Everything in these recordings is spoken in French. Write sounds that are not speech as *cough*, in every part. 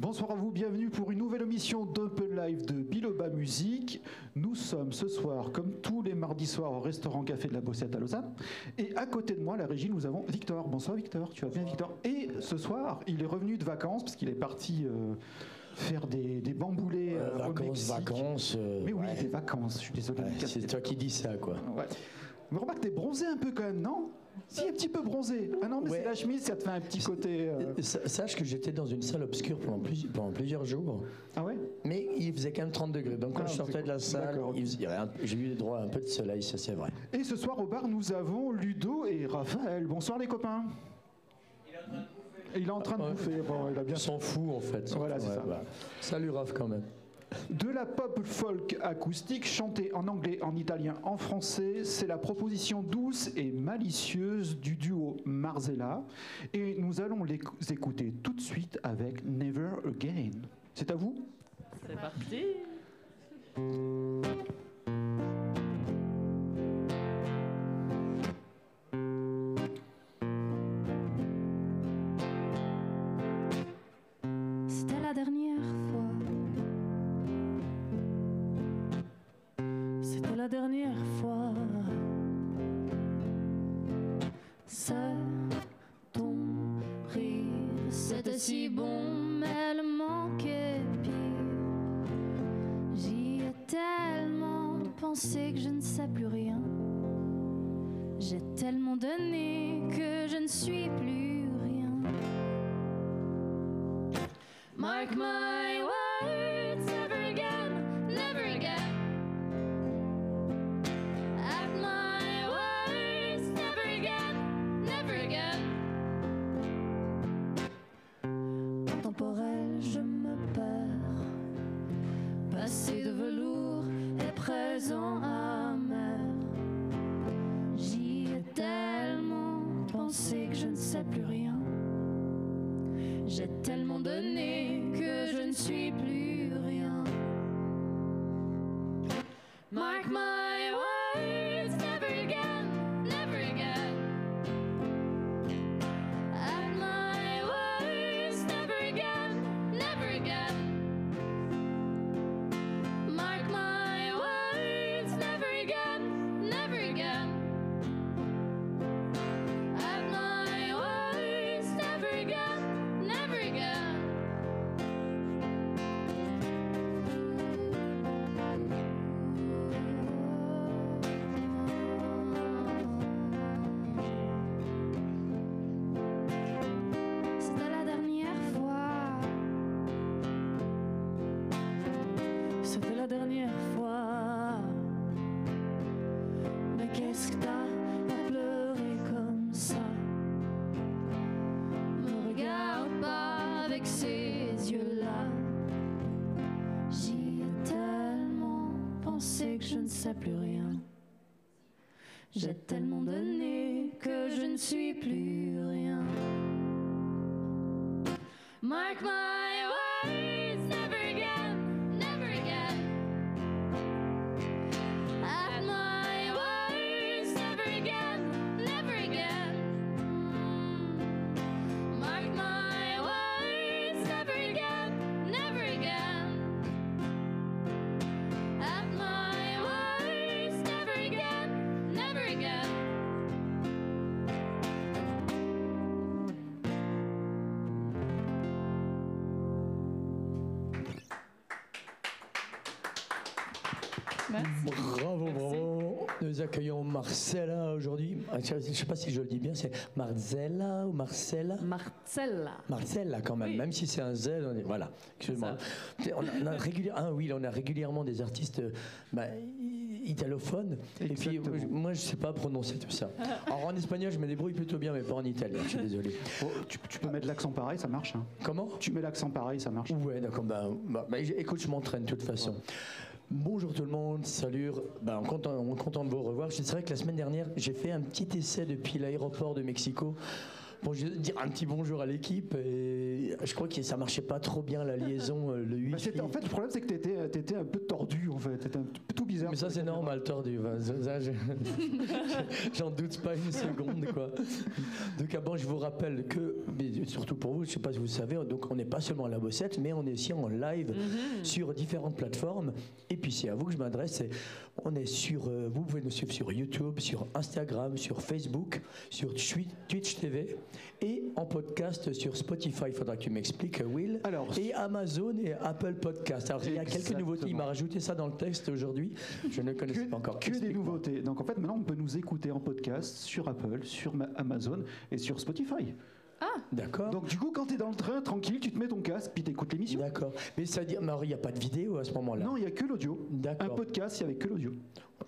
Bonsoir à vous, bienvenue pour une nouvelle émission d'Open Live de Biloba Musique. Nous sommes ce soir, comme tous les mardis soirs, au restaurant Café de la Bossette à Lausanne. Et à côté de moi, la régie, nous avons Victor. Bonsoir Victor, tu vas bien Victor Et ce soir, il est revenu de vacances, parce qu'il est parti euh, faire des, des bamboulés Euh, au vacances, Mexique. vacances. euh, Mais oui, ouais. des vacances, je suis désolé. Ouais, c'est toi qui dis ça, quoi. Ouais. Mais remarque, t'es bronzé un peu quand même, non? Si, un petit peu bronzé. Ah non, mais Ouais. c'est la chemise, ça te fait un petit côté... euh, sa- Sache que j'étais dans une salle obscure pendant, plus- pendant plusieurs jours, Ah ouais? Mais il faisait quand même 30 degrés. Donc quand Ah, je sortais de la salle, il il j'ai eu droit à un peu de soleil, ça c'est vrai. Et ce soir au bar, nous avons Ludo et Raphaël. Bonsoir les copains. Il est en train de bouffer. Bon, il a bien s'en fout en fait. Voilà, c'est Ouais, ça. bah. Salut Raph quand même. De la pop folk acoustique chantée en anglais, en italien, en français, c'est la proposition douce et malicieuse du duo Marzella. Et nous allons les écouter tout de suite avec Never Again. C'est à vous C'est parti. Pensé que je Merci. Bravo, Merci. bravo. Nous accueillons Marcella aujourd'hui. Ah, Je ne sais pas si je le dis bien, c'est Marzella ou Marcella? Marcella. Marcella quand même, Oui. même si c'est un Z, on est, voilà. Excuse-moi. On a, on a régulière- ah oui, on a régulièrement des artistes euh, bah, italophones. Et puis euh, moi, je sais pas prononcer tout ça. Alors en espagnol, je me débrouille plutôt bien, mais pas en italien. Je suis désolé. Oh, tu, tu peux mettre l'accent pareil, ça marche. hein. Comment? Tu mets l'accent pareil, ça marche. Ouais, d'accord. Bah, bah, bah, écoute, je m'entraîne de toute façon. Bonjour tout le monde, salut. Content, on est content de vous revoir. C'est vrai que la semaine dernière, j'ai fait un petit essai depuis l'aéroport de Mexico Bon, je vais dire un petit bonjour à l'équipe. Et je crois que ça marchait pas trop bien la liaison, euh, le Bah, wifi. c'était- en fait, le problème, c'est que t'étais, t'étais un peu tordu, en fait. T'étais un peu tout bizarre. Mais ça, c'est normal, tordu. *laughs* J'en doute pas une seconde, quoi. Donc, bon, je vous rappelle que, mais surtout pour vous, je sais pas si vous savez, donc on n'est pas seulement à la bossette, mais on est aussi en live sur différentes plateformes. Et puis, c'est à vous que je m'adresse. On est sur, euh, vous pouvez nous suivre sur YouTube, sur Instagram, sur Facebook, sur Twi- Twitch TV et en podcast sur Spotify. Il faudra que tu m'expliques, Will. Alors, Et Amazon et Apple Podcast. Alors, il y a quelques nouveautés. Il m'a rajouté ça dans le texte aujourd'hui. Je ne connaissais que, pas encore. que des nouveautés. Donc en fait, maintenant, on peut nous écouter en podcast sur Apple, sur Ma- Amazon et sur Spotify. D'accord. Donc du coup, quand tu es dans le train, tranquille, tu te mets ton casque, puis t'écoutes l'émission. D'accord. Mais ça veut dire, alors, il n'y a pas de vidéo à ce moment-là? Non, il n'y a que l'audio. Un D'accord. podcast, il n'y avait que l'audio.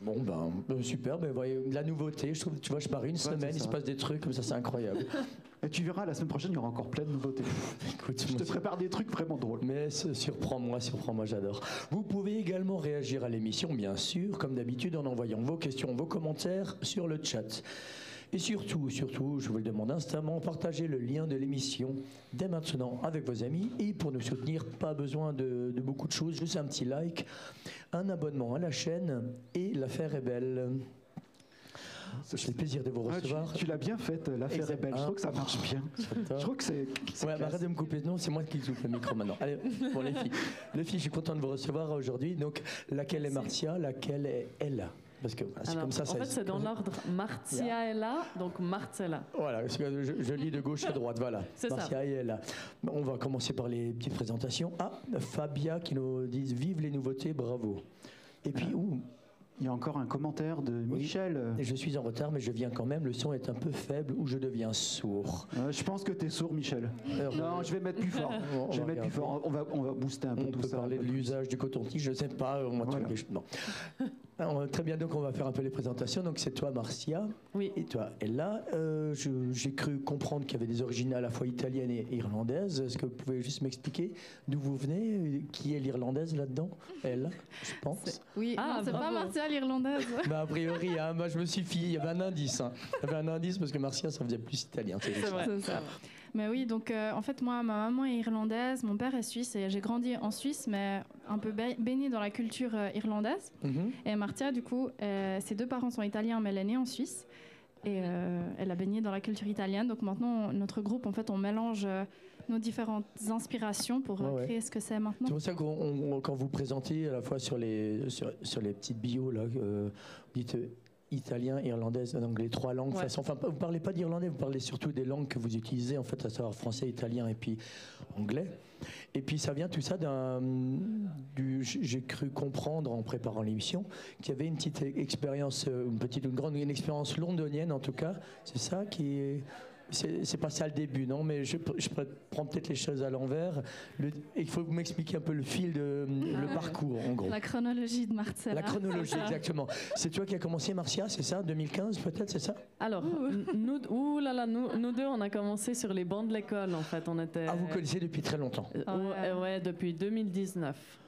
Bon, ben, euh, super. Ben, voyez, la nouveauté, je trouve, tu vois, je pars une semaine, il se passe des trucs comme ça, c'est incroyable. Et tu verras, la semaine prochaine, il y aura encore plein de nouveautés. *laughs* Écoute, Je te prépare des trucs vraiment drôles. Mais surprends-moi, surprends-moi, j'adore. Vous pouvez également réagir à l'émission, bien sûr, comme d'habitude, en envoyant vos questions, vos commentaires sur le chat. Et surtout, surtout, je vous le demande instamment, partagez le lien de l'émission dès maintenant avec vos amis. Et pour nous soutenir, pas besoin de, de beaucoup de choses, juste un petit like, un abonnement à la chaîne et l'affaire est belle. J'ai le plaisir de vous Ah, tu recevoir. tu l'as bien faite, l'affaire est belle. Je trouve que ça marche bien. Je trouve que c'est. Ouais, arrête de me couper. Non, c'est moi qui coupe le micro maintenant. Allez, pour les filles. *laughs* Les filles, je suis content de vous recevoir aujourd'hui. Donc, laquelle est Marcia, laquelle est Ella? Parce que voilà, c'est Alors, comme ça. en fait, c'est dans l'ordre. *laughs* Martia est là, donc Marcella. Voilà, je, je lis de gauche à droite. Voilà. C'est ça. Marcia et Ella. On va commencer par les petites présentations. Ah, Fabia qui nous dit Vive les nouveautés, bravo. Et puis, ouh, Il y a encore un commentaire de Michel. je suis en retard, mais je viens quand même. Le son est un peu faible ou je deviens sourd? Euh, je pense que tu es sourd, Michel. Alors, Non, je vais mettre plus fort. On- *laughs* on Je va vais mettre plus fort. On va, on va booster un peu On tout peut ça. parler de l'usage du coton-tige, je ne sais pas. On va Voilà. trouver- non. *laughs* Alors, très bien, donc on va faire un peu les présentations. Donc c'est toi, Marcia, Oui. et toi, Ella. Euh, J'ai cru comprendre qu'il y avait des origines à la fois italiennes et irlandaises. Est-ce que vous pouvez juste m'expliquer d'où vous venez Qui est l'irlandaise là-dedans Elle, je pense? Oui, Ah, c'est pas. Martia l'irlandaise. Bah, a priori, hein, moi je me suis fié. Il y avait un indice. hein. Il y avait un indice parce que Marcia, ça faisait plus italien. c'est vrai. C'est ça. Mais oui, donc euh, en fait, moi, ma maman est irlandaise, mon père est suisse et j'ai grandi en Suisse, mais un peu ba- baignée dans la culture euh, irlandaise. Mhm. Et Martia, du coup, euh, ses deux parents sont italiens, mais elle est née en Suisse. Et elle a baigné dans la culture italienne. Donc maintenant, on- notre groupe, en fait, on mélange nos différentes inspirations pour Ouais, créer ce que c'est maintenant. C'est pour ça qu'on, on- quand vous présentez à la fois sur les, sur, sur les petites bios, là, vous dites italien, irlandaise, les trois langues. Ouais. façon- enfin, vous parlez pas d'irlandais, vous parlez surtout des langues que vous utilisez, en fait, à savoir français, italien et puis anglais. Et puis ça vient tout ça d'un. du- J'ai cru comprendre en préparant l'émission qu'il y avait une petite expérience, euh, une petite, une grande, une expérience londonienne en tout cas. C'est ça qui est. C'est pas ça le début, non Mais je, je prends peut-être les choses à l'envers. Le- Il faut que vous m'expliquiez un peu le fil, de, le Ah. parcours, en gros. La chronologie de Marcella. La chronologie, *laughs* exactement. C'est toi qui as commencé, Marcia, c'est ça 2015 peut-être, c'est ça? Alors, nous, ouh là là, nous, nous deux, on a commencé sur les bancs de l'école, en fait. On était. Ah, vous connaissez depuis très longtemps. Euh, Ah ouais. ouais, ouais, depuis 2019.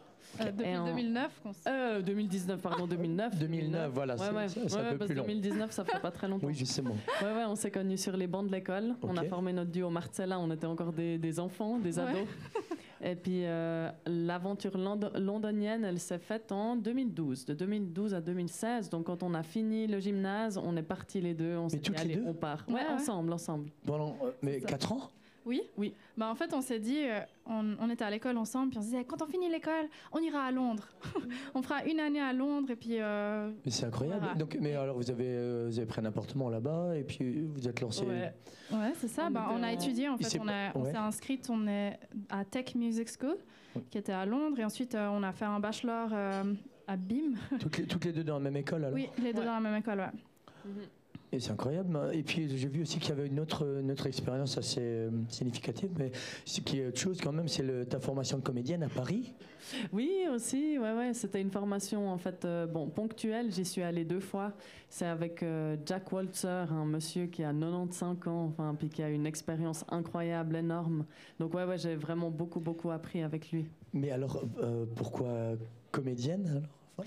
Euh, depuis en- 2009 qu'on s- Euh, 2019, pardon, 2009. 2009, voilà, Ouais, c'est- ouais, ça- un ouais, peu parce plus que long. 2019, ça fait pas très longtemps. Oui, justement. Ouais, ouais, on s'est connus sur les bancs de l'école. On a formé notre duo Marcella, on était encore des, des enfants, des Ouais. ados. *laughs* Et puis euh, l'aventure lond- londonienne, elle s'est faite en 2012, de 2012 à 2016. Donc quand on a fini le gymnase, on est partis les deux, on s'est dit allez, deux on part. Ouais, Ouais, ouais. ensemble, ensemble. Euh, mais ça. 4 ans Oui Oui. Bah, en fait, on s'est dit, euh, on, on était à l'école ensemble, puis on se disait, quand on finit l'école, on ira à Londres. *laughs* on fera une année à Londres, et puis. euh, Mais c'est incroyable. Donc, mais alors, vous avez, euh, vous avez pris un appartement là-bas et puis vous êtes lancé. Ouais. Ouais, c'est ça. On bah, on a en- étudié, en fait. On, a- pas- on ouais. s'est inscrite, on est à Tech Music School, Ouais. qui était à Londres, et ensuite, euh, on a fait un bachelor euh, à BIM. Toutes, les, toutes les deux dans la même école alors? Oui, les deux Ouais. dans la même école, ouais. Et c'est incroyable. Et puis j'ai vu aussi qu'il y avait une autre, une autre expérience assez euh, significative, mais ce qui est autre chose quand même, c'est ta formation de comédienne à Paris. Oui, aussi, ouais, ouais, c'était une formation en fait, euh, bon, ponctuelle. J'y suis allée deux fois. C'est avec euh, Jack Waltzer, un monsieur qui a 95 ans, enfin, puis qui a une expérience incroyable, énorme. Donc ouais, ouais, j'ai vraiment beaucoup, beaucoup appris avec lui. Mais alors, pourquoi comédienne alors?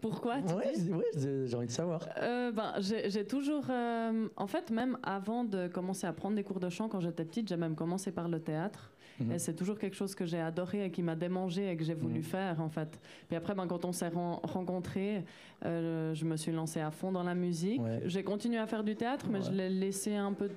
Pourquoi Ouais, ouais, j'ai envie de savoir. Euh, ben, j'ai toujours. euh, en fait, même avant de commencer à prendre des cours de chant, quand j'étais petite, j'ai même commencé par le théâtre. Mhm. Et c'est toujours quelque chose que j'ai adoré et qui m'a démangé et que j'ai voulu Mhm. faire, en fait. Puis après, ben, quand on s'est ren- rencontrés, euh, je me suis lancée à fond dans la musique. Ouais. J'ai continué à faire du théâtre, mais Ouais. je l'ai laissé un peu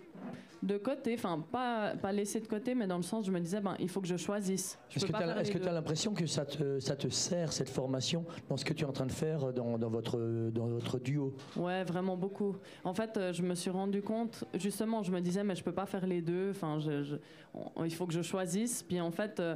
de côté. Enfin, pas, pas laissé de côté, mais dans le sens, je me disais, ben, il faut que je choisisse. Est-ce que tu as, l'impression que ça te, ça te sert, cette formation, dans ce que tu es en train de faire dans, dans votre, dans votre duo? Ouais, vraiment beaucoup. En fait, euh, je me suis rendu compte, justement, je me disais, mais je peux pas faire les deux. Enfin, je- je- on- il faut que je choisisse. Puis en fait, euh,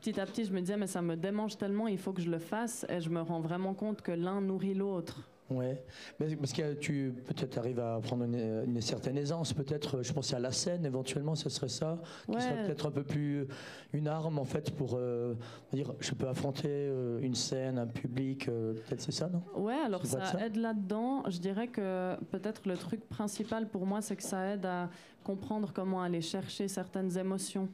petit à petit, je me disais, mais ça me démange tellement, il faut que je le fasse. Et je me rends vraiment compte que l'un nourrit l'autre. Ouais, mais parce que tu peut-être arrives à prendre une, une certaine aisance, peut-être, je pense à la scène éventuellement, ce serait ça, qui Ouais. serait peut-être un peu plus une arme en fait pour euh, dire je peux affronter euh, une scène, un public, euh, peut-être c'est ça, non? Ouais, alors ça, ça? aide là-dedans. Je dirais que peut-être le truc principal pour moi, c'est que ça aide à comprendre comment aller chercher certaines émotions.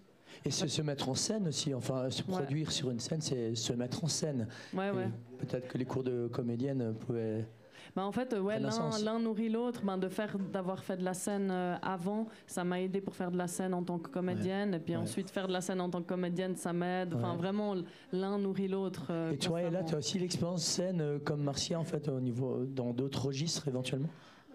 Et se, se mettre en scène aussi, enfin se Ouais. produire sur une scène, c'est se mettre en scène. Ouais, ouais. Peut-être que les cours de comédienne pouvaient. Bah, en fait, euh, ouais, l'un nourrit l'autre. Ben, de faire, d'avoir fait de la scène euh, avant, ça m'a aidé pour faire de la scène en tant que comédienne. Et puis Ouais. ensuite, faire de la scène en tant que comédienne, ça m'aide. Enfin, Ouais. vraiment, l'un nourrit l'autre. euh, Et toi, et là, tu as aussi l'expérience scène euh, comme Marcia, en fait, au niveau, dans d'autres registres éventuellement?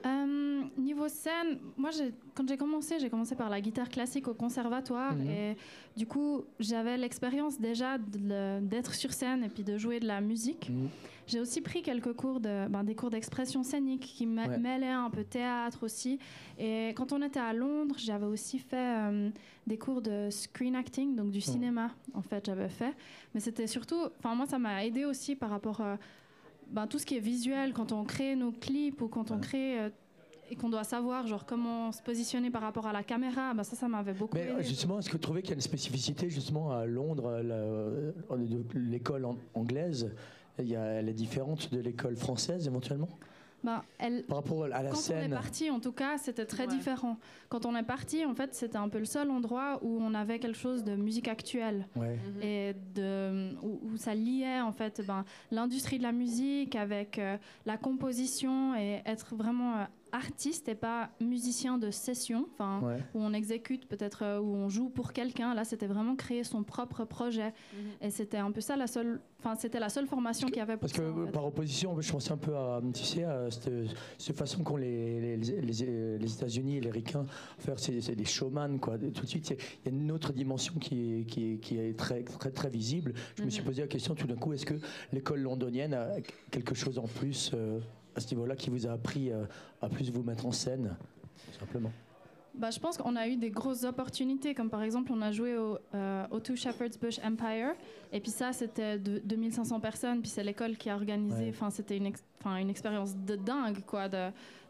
Euh, niveau scène, moi, quand j'ai commencé, j'ai commencé par la guitare classique au conservatoire. Mhm. Et du coup, j'avais l'expérience déjà d'être sur scène et puis de jouer de la musique. Mhm. J'ai aussi pris quelques cours de, ben, des cours d'expression scénique qui Ouais. mêlaient un peu théâtre aussi. Et quand on était à Londres, j'avais aussi fait euh, des cours de screen acting, donc du cinéma, en fait, j'avais fait. Mais c'était surtout, enfin, moi, ça m'a aidé aussi par rapport à ben, tout ce qui est visuel, quand on crée nos clips ou quand on crée. euh, et qu'on doit savoir genre comment se positionner par rapport à la caméra, ben, ça, ça m'avait beaucoup Mais euh, aidé. justement, est-ce que vous trouvez qu'il y a une spécificité justement à Londres, euh, l'école an- anglaise? Il y a- elle est différente de l'école française éventuellement? Ben, elle, par rapport à la Quand on est parti, en tout cas, c'était très Ouais. différent. Quand on est parti, en fait, c'était un peu le seul endroit où on avait quelque chose de musique actuelle Ouais. Mhm. et de, où, où ça liait en fait ben, l'industrie de la musique avec euh, la composition et être vraiment euh, artiste et pas musicien de session, enfin Ouais. où on exécute peut-être euh, où on joue pour quelqu'un. Là, c'était vraiment créer son propre projet et c'était un peu ça la seule, enfin c'était la seule formation qu'il y avait pour Parce que ça. en euh, fait. par opposition, je pensais un peu à, tu sais, à cette, cette façon qu'ont les, les, les, les États-Unis et les Ricains faire, c'est des showman, quoi. Tout de suite, il y a- une autre dimension qui est, qui est, qui est très, très, très visible. Je me suis Mhm. posé la question tout d'un coup, est-ce que l'école londonienne a quelque chose en plus euh, à ce niveau-là qui vous a appris euh, à plus vous mettre en scène, tout simplement Bah, je pense qu'on a eu des grosses opportunités, comme par exemple on a joué au, euh, au Two Shepherd's Bush Empire, et puis ça c'était de, 2500 personnes, puis c'est l'école qui a organisé, Ouais. enfin c'était une, ex- enfin, une expérience de dingue quoi,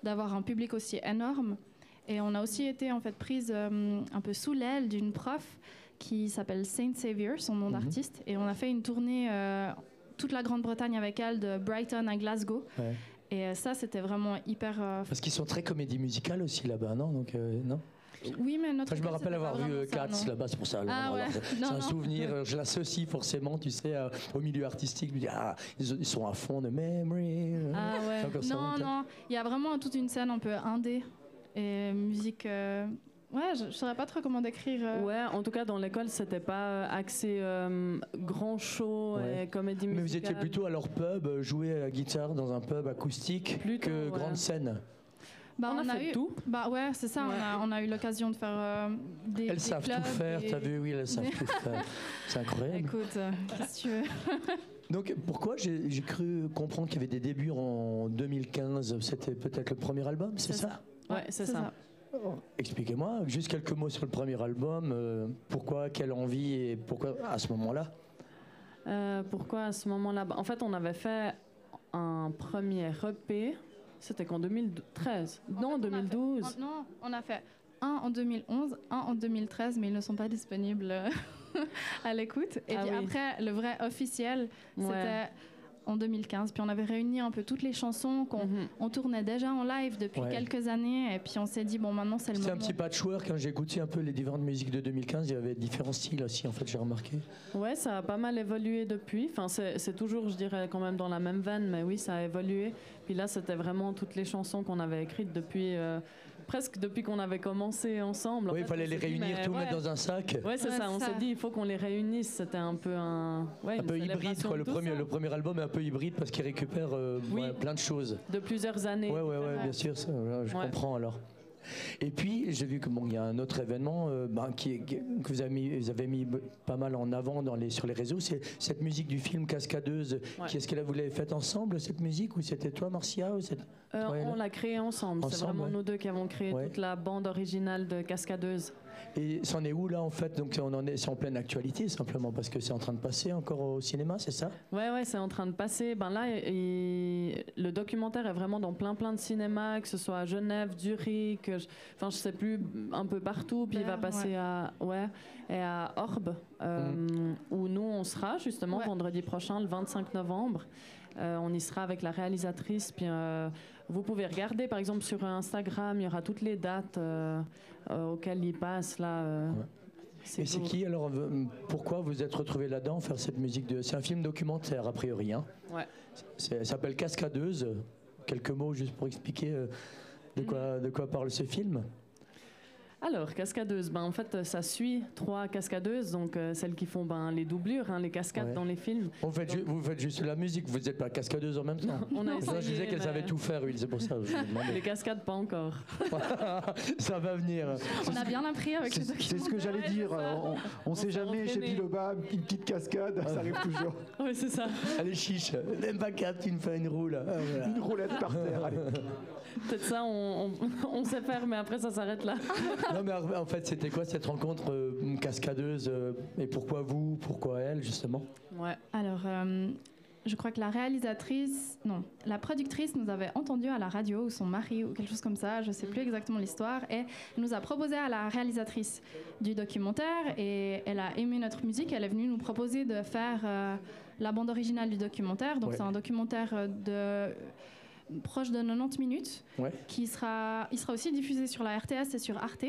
d'avoir un public aussi énorme. Et on a aussi été en fait prise euh, un peu sous l'aile d'une prof qui s'appelle Saint Savior, son nom Mhm. d'artiste, et on a fait une tournée euh, toute la Grande-Bretagne avec elle, de Brighton à Glasgow. Ouais. Et euh, ça, c'était vraiment hyper. euh, Parce qu'ils sont très comédie musicale aussi là-bas, non? Donc, euh, non? Oui, mais notre. Enfin, je me rappelle avoir vu non. là-bas, c'est pour ça. Ah ouais. *laughs* C'est un souvenir, je l'associe forcément, tu sais, euh, au milieu artistique. Je me dis, ah, ils, sont à fond de memory. Ah ouais. Ça, non, donc, non. Il y a vraiment toute une scène un peu indé et musique. euh, Ouais, je, je saurais pas trop comment décrire. euh. Ouais, en tout cas, dans l'école, c'était pas euh, axé euh, grand show Ouais. et comédie Mais musicale. vous étiez plutôt à leur pub, jouer à la guitare dans un pub acoustique Plutôt, que ouais. grande scène. Bah, on, a fait eu. tout. Bah ouais, c'est ça. Ouais. On a, on a eu l'occasion de faire euh, des. Elles des savent clubs tout faire, et- t'as vu, oui, elles savent tout *laughs* faire. C'est incroyable. Écoute, qu'est-ce que tu veux? *laughs* Donc pourquoi j'ai j'ai cru comprendre qu'il y avait des débuts en 2015 C'était peut-être le premier album, c'est C'est ça, Ouais, c'est ça. Expliquez-moi, juste quelques mots sur le premier album. euh, pourquoi, quelle envie et pourquoi à ce moment-là? Euh, pourquoi à ce moment-là? Bah, En fait, on avait fait un premier EP. C'était qu'en 2013. En non, fait, on a fait- 2012. on- non, on a fait un en 2011, un en 2013, mais ils ne sont pas disponibles euh, *laughs* à l'écoute. Et Ah puis oui. après, le vrai officiel, Ouais. c'était en 2015. Puis on avait réuni un peu toutes les chansons qu'on Mhm. on tournait déjà en live depuis Ouais. quelques années. Et puis on s'est dit, bon, maintenant c'est le C'est moment. un petit patchwork. Quand j'ai écouté un peu les différentes musiques de 2015, il y avait différents styles aussi, en fait, j'ai remarqué. Ouais, ça a pas mal évolué depuis. Enfin, c'est c'est toujours, je dirais, quand même dans la même veine, mais oui, ça a évolué. Puis là, c'était vraiment toutes les chansons qu'on avait écrites depuis, euh, presque depuis qu'on avait commencé ensemble. En oui, il fallait les réunir, tout ouais. mettre dans un sac. Ouais, c'est Ouais, ça. On s'est dit, il faut qu'on les réunisse. C'était un peu un, ouais, Un peu hybride, quoi. Le premier, ça. le premier album est un peu hybride parce qu'il récupère euh, Oui. ouais, plein de choses. de plusieurs années. Ouais, ouais, ouais, bien sûr, ça, je Ouais. comprends alors. Et puis, j'ai vu que bon, il y a un autre événement euh, ben, qui, qui- que vous avez mis, vous avez mis pas mal en avant dans les, sur les réseaux, c'est cette musique du film Cascadeuse. Ouais. Qui est-ce que vous l'avez faite ensemble cette musique ou c'était toi, Marcia ou Euh, on l'a créé ensemble. C'est vraiment ouais. nous deux qui avons créé Ouais. toute la bande originale de Cascadeuse. Et c'en est où là en fait? Donc on en est, c'est en pleine actualité simplement parce que c'est en train de passer encore au cinéma, c'est ça? Ouais, ouais, c'est en train de passer. Ben là, il- le documentaire est vraiment dans plein, plein de cinémas, que ce soit à Genève, Zurich, je- enfin, je sais plus, un peu partout. Puis il va passer à, ouais, et à Orbe, euh, où nous on sera justement Ouais. vendredi prochain, le 25 novembre. Euh, on y sera avec la réalisatrice. Puis euh, vous pouvez regarder, par exemple, sur Instagram, il y aura toutes les dates euh, euh, auxquelles il passe là. euh, Ouais. Et c'est qui alors Pourquoi vous êtes retrouvé là-dedans faire cette musique de C'est un film documentaire a priori. Hein Ouais. Ça s'appelle Cascadeuse. Quelques mots juste pour expliquer de quoi de quoi parle ce film. Alors, cascadeuse, ben, en fait, ça suit trois cascadeuses, donc euh, celles qui font ben, les doublures, hein, les cascades Ouais. dans les films. Vous faites, ju- vous faites juste la musique, vous n'êtes pas cascadeuse en même temps. *laughs* On a Non, je disais qu'elle mais savait tout faire, oui, c'est pour ça que je vous *laughs* demandais. Les cascades, pas encore. *laughs* ça va venir. On a bien appris avec C'est les c'est ce que j'allais Ouais, dire. On, on sait jamais chez. Biloba, une petite cascade, ça arrive toujours. Oui, c'est ça. Allez, chiche. Même pas quatre, tu me fais une roue là. Ah, voilà. Une roulette par terre. Allez. Peut-être ça, on, on- on sait faire, mais après, ça s'arrête là. Non, mais en fait, c'était quoi cette rencontre euh, cascadeuse euh, Et pourquoi vous Pourquoi elle, justement? Ouais. Alors, euh, je crois que la réalisatrice, non, la productrice nous avait entendu à la radio, ou son mari, ou quelque chose comme ça, je ne sais plus exactement l'histoire, et elle nous a proposé à la réalisatrice du documentaire, et elle a aimé notre musique, elle est venue nous proposer de faire la bande originale du documentaire. Donc, Ouais. c'est un documentaire de proche de 90 minutes, Ouais. qui sera, il sera aussi diffusé sur la RTS et sur Arte.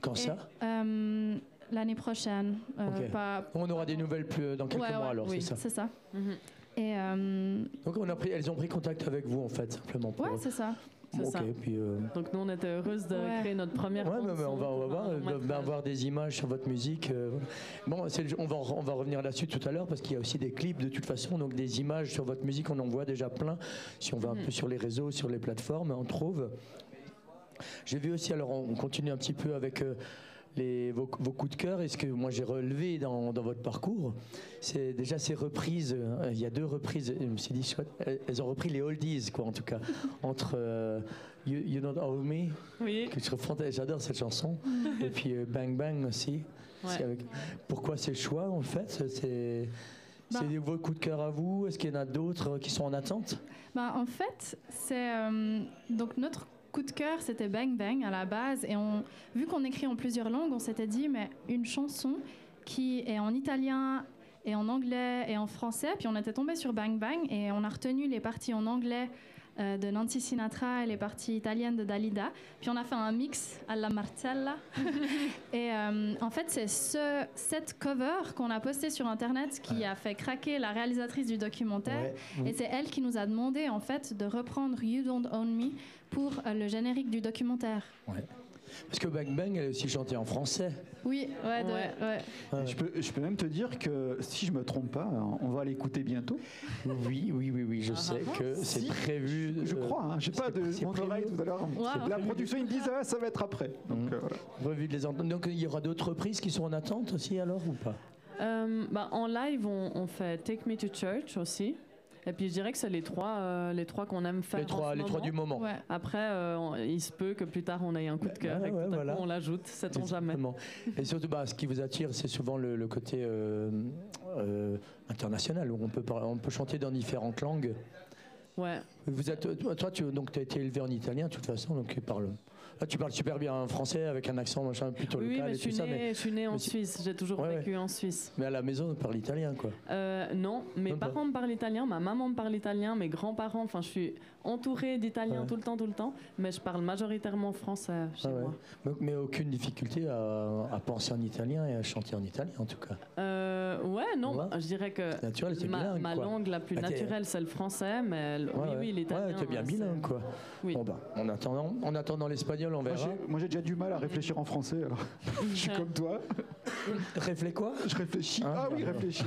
Quand Et, ça euh, L'année prochaine, euh, pas, On aura des nouvelles plus euh, dans quelques Ouais, mois ouais, alors, oui. c'est ça. c'est ça. Mhm. Et euh, Donc on a pris, elles ont pris contact avec vous en fait, simplement. Pour... ouais, c'est ça. C'est ok, ça. puis. euh, Donc, nous, on était heureuses de Ouais. créer notre première Ouais, mais, mais on va, on va pour voir, métrage. avoir des images sur votre musique. euh. Bon, c'est le- on va, on va revenir là-dessus tout à l'heure parce qu'il y a aussi des clips de toute façon, donc des images sur votre musique, on en voit déjà plein. Si on va un Mhm. peu sur les réseaux, sur les plateformes, on trouve. J'ai vu aussi, alors on continue un petit peu avec euh, les, vos, vos coups de cœur. Et ce que moi j'ai relevé dans, dans votre parcours, c'est déjà ces reprises. euh, Il y a deux reprises, je me suis dit, chouette, elles- ont repris les oldies, quoi, en tout cas, entre euh, you, you Don't Owe Me Oui. que je J'adore cette chanson. *laughs* Et puis euh, Bang Bang aussi. Ouais. C'est avec- Pourquoi ces choix en fait C'est Bah. vos coups de cœur à vous Est-ce qu'il y en a d'autres qui sont en attente? Bah, en fait, c'est donc notre coup de cœur, c'était Bang Bang à la base, et on, vu qu'on écrit en plusieurs langues, on s'était dit mais une chanson qui est en italien et en anglais et en français, puis on était tombé sur Bang Bang et on a retenu les parties en anglais euh, de Nancy Sinatra et les parties italiennes de Dalida, puis on a fait un mix à la Marcella. *laughs* et euh, en fait, c'est ce, cette cover qu'on a posté sur internet qui a fait craquer la réalisatrice du documentaire. Et c'est elle qui nous a demandé en fait de reprendre You Don't Own Me pour euh, le générique du documentaire. Parce que Bang Bang, elle est aussi chantée en français. Oui, ouais, de- Ouais. ouais. Ouais. Je peux, je peux même te dire que si je me trompe pas, on va l'écouter bientôt. Oui, oui, oui, oui, je sais que c'est Si, prévu. Je euh, crois, hein, j'ai pas de c'est mon prévu. oreille tout à l'heure. La production, ils me disent ah, ça va être après. Donc Mhm. euh, voilà. Revu de les entendre. Donc il y aura d'autres reprises qui sont en attente aussi alors ou pas? Euh, bah, en live, on, on fait Take Me to Church aussi. Et puis, je dirais que c'est les trois, euh, les trois qu'on aime faire. Les trois, en ce les trois du moment. ouais. Après, euh, on- il se peut que plus tard on ait un coup de cœur Ouais, et que ouais, tout à voilà. coup on l'ajoute, sait-on jamais. Exactement. Et surtout, bah, ce qui vous attire, c'est souvent le, le côté euh, euh, international, où on peut, on peut chanter dans différentes langues. Ouais. Vous êtes, toi, toi, tu donc, as été élevé en italien, de toute façon, donc tu parles Ah, tu parles super bien français avec un accent machin plutôt Oui, local mais et tout ça, mais, je suis née en mais Suisse. J'ai toujours Ouais, ouais. vécu en Suisse. mais à la maison on parle italien quoi. Euh, non, mes pas. parents me parlent italien, ma maman me parle italien, mes grands-parents. Enfin, je suis entourée d'Italiens Ouais. tout le temps, tout le temps. Mais je parle majoritairement français chez Ah ouais. moi. Mais, mais aucune difficulté à, à penser en italien et à chanter en italien en tout cas. Euh, ouais, non, Ouais. je dirais que Naturel, c'est ma, bilingue ma langue la plus Bah, naturelle, c'est le français, mais le- oui, ouais. oui, l'italien. Ouais, t'es bien euh, bilingue quoi. Oui. Bon bah, en attendant, en attendant l'espagnol, on verra. Moi, j'ai déjà du mal à réfléchir en français. Alors. *laughs* je suis comme toi. Réfléchis quoi? Je réfléchis. Ah, Ah, oui, réfléchir.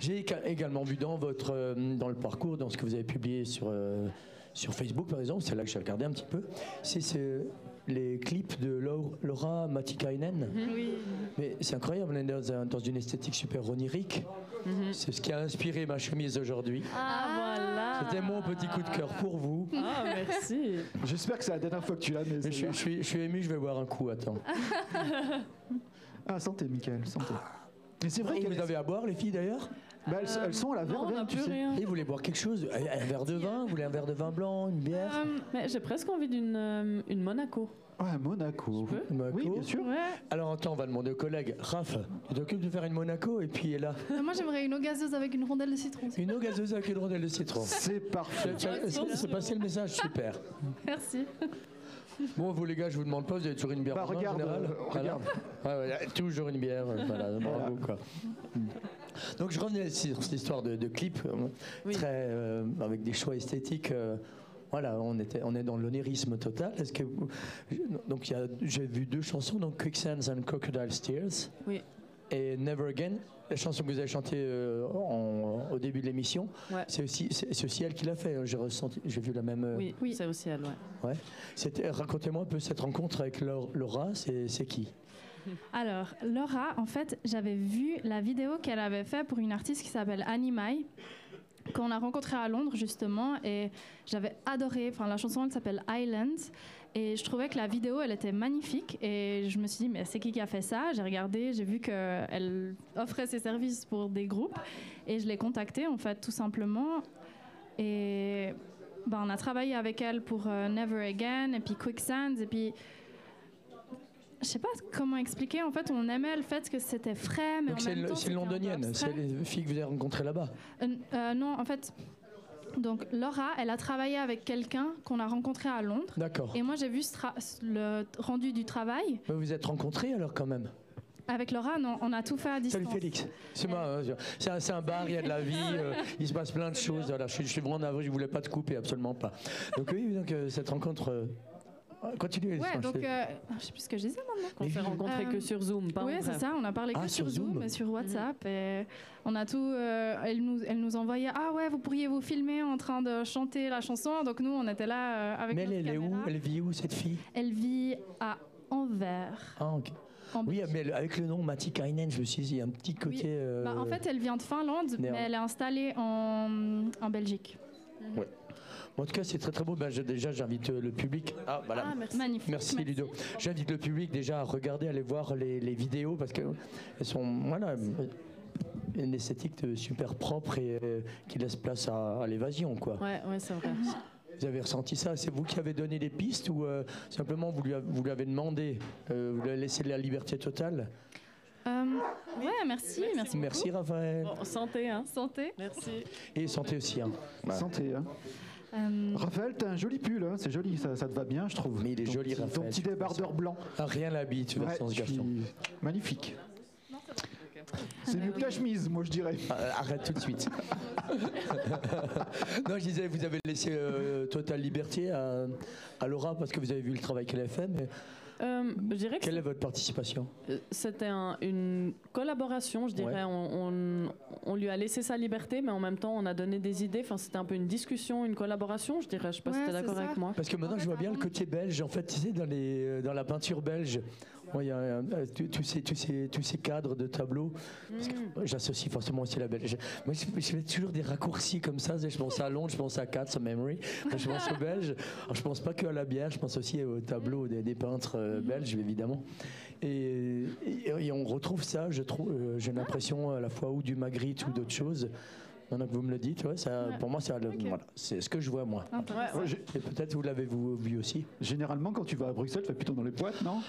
J'ai également vu dans votre euh, dans le parcours, dans ce que vous avez publié sur euh, sur Facebook par exemple, c'est là que j'ai regardé un petit peu, c'est ce- les clips de Lau- Laura Matikainen. Oui. Mais c'est incroyable, on est dans, un- dans une esthétique super onirique. Mhm. C'est ce qui a inspiré ma chemise aujourd'hui. Ah, voilà. C'était mon petit coup de cœur pour vous. Ah, merci. *laughs* J'espère que c'est la dernière fois que tu l'as. Mais Mais je, je suis, je suis ému, je vais boire un coup, attends. *laughs* *laughs* Ah, santé, Michael, santé. Mais c'est vrai qu'elles vous avez à boire, les filles d'ailleurs bah, elles, elles sont à la Non, on n'a verveine, tu plus sais. rien. Et vous voulez boire quelque chose? Un verre de vin Vous voulez un verre de vin blanc Une bière? Euh, Mais j'ai presque envie d'une euh, une Monaco. Ouais, Monaco. Je peux? Monaco Oui, bien sûr. Ouais. Alors attends, on va demander au collègue. Raph, tu t'occupes de faire une Monaco et puis là, euh, moi, j'aimerais une eau gazeuse avec une rondelle de citron. une eau gazeuse avec une rondelle de citron. C'est parfait. Tiens, tiens, C'est c'est passé le message, super. Merci. Bon, vous les gars, je vous demande pas, vous avez toujours une bière Bah, en main, en regarde, général euh, Voilà. regarde. Ouais, ouais, toujours une bière, euh, voilà, *laughs* bravo quoi. Donc je revenais sur cette histoire de, de clip, euh, Oui. très, euh, avec des choix esthétiques. euh, voilà, on, était, on est dans l'onérisme total. Est-ce que vous- donc j'ai vu deux chansons, donc Quicksands and Crocodile Tears Oui. et Never Again. La chanson que vous avez chantée euh, en- au début de l'émission, Ouais. c'est aussi, c'est c'est aussi elle qui l'a fait. hein. J'ai ressenti, j'ai vu la même. euh, Oui, Oui. c'est aussi elle, ouais. Ouais. C'était- Racontez-moi un peu cette rencontre avec Laura. Laura, c'est c'est qui? Alors, Laura, en fait, j'avais vu la vidéo qu'elle avait fait pour une artiste qui s'appelle Annie Mai, qu'on a rencontrée à Londres justement, et j'avais adoré. Enfin, la chanson, elle s'appelle Island, et je trouvais que la vidéo, elle était magnifique, et je me suis dit, mais c'est qui qui a fait ça? J'ai regardé, j'ai vu qu'elle offrait ses services pour des groupes, et je l'ai contactée, en fait, tout simplement, et ben, on a travaillé avec elle pour euh, Never Again, et puis Quicksands, et puis je sais pas comment expliquer. En fait, on aimait le fait que c'était frais, mais Donc en c'est même temps, c'est londonienne, c'est les filles que vous avez rencontrées là-bas. Euh, euh, non, en fait, donc Laura, elle a travaillé avec quelqu'un qu'on a rencontré à Londres. D'accord. Et moi, j'ai vu le rendu du travail. Mais Vous êtes rencontrés alors quand même? Avec Laura, non, on a tout fait à distance. Salut Félix. C'est moi. c'est un, un bar, il y a de la vie, *laughs* euh, il se passe plein de choses. Voilà, je, suis- je suis vraiment navré, je voulais pas te couper, absolument pas. Donc oui, donc euh, cette rencontre. Euh, continue. Ouais, donc je- euh, je sais plus ce que je disais maintenant. On s'est rencontrés Euh, que sur Zoom, pas Oui, c'est ça. On a parlé Ah, que sur sur Zoom, Zoom. et sur WhatsApp. Et on a tout. euh, elle, nous, elle nous envoyait Ah ouais, vous pourriez vous filmer en train de chanter la chanson. Donc nous, on était là euh, avec Mais elle, notre elle est où. Elle vit où cette fille? Elle vit à Anvers. Ah, ok. en Oui, mais avec le nom Mati Kainen, je me suis dit, il y a un petit côté. Oui. euh, Bah, en fait, elle vient de Finlande, mais elle est installée en, en Belgique. En tout cas, c'est très très beau. Ben, je- déjà, j'invite euh, le public. Ah, voilà. Ah, merci. Magnifique. Merci, Ludo. J'invite le public déjà à regarder, à aller voir les, les vidéos parce qu'elles sont voilà, une esthétique de super propre et euh, qui laisse place à, à l'évasion. quoi. Ouais, ouais, c'est vrai. Vous avez ressenti ça? C'est vous qui avez donné les pistes ou euh, simplement vous lui, avez, vous lui avez demandé euh, Vous lui avez laissé la liberté totale? Euh, ouais, merci, merci. Merci Raphaël. Bon, santé, hein. Santé. Merci. Et santé aussi. hein. Santé. Hein. Euh, Raphaël, t'as un joli pull, hein, c'est joli, ça, ça te va bien, je trouve. Mais il est Ton joli, petit- Ton Raphaël, petit je trouve débardeur blanc. Ah, rien l'habite, Ouais, Vincent je suis- Garçon. Magnifique. C'est mieux que la chemise, moi je dirais. Ah, Arrête tout de suite. *laughs* non, je disais, vous avez laissé euh, totale liberté à, à Laura parce que vous avez vu le travail qu'elle a fait, mais Euh, je dirais que quelle est votre participation? Euh, C'était un- une collaboration, je dirais. Ouais. On, on- on lui a laissé sa liberté, mais en même temps, on a donné des idées. Enfin, c'était un peu une discussion, une collaboration, je dirais. Je sais pas si tu es d'accord avec moi. Parce que maintenant, En je vois bien le côté belge. En fait, tu sais, dans, les, euh, dans la peinture belge, moi, il y a euh, tous- tous ces, tous, ces, tous ces cadres de tableaux. Mm. J'associe forcément aussi la belge. Moi, je, je fais toujours des raccourcis comme ça. Je pense à Londres, je pense à Cats Memory. Moi, je pense aux *laughs* Belges. Alors, je pense pas que à la bière, je pense aussi aux tableaux des, des peintres euh, belges, évidemment. Et, et- et on retrouve ça, je trouve, euh, j'ai l'impression à la fois ou du Magritte ou d'autres choses. Maintenant que vous me le dites, ouais, ça, Ouais. pour moi, ça, le- Ok. voilà, c'est ce que je vois moi. Ouais, Et peut-être vous l'avez vu aussi. Généralement, quand tu vas à Bruxelles, tu vas plutôt dans les boîtes, non?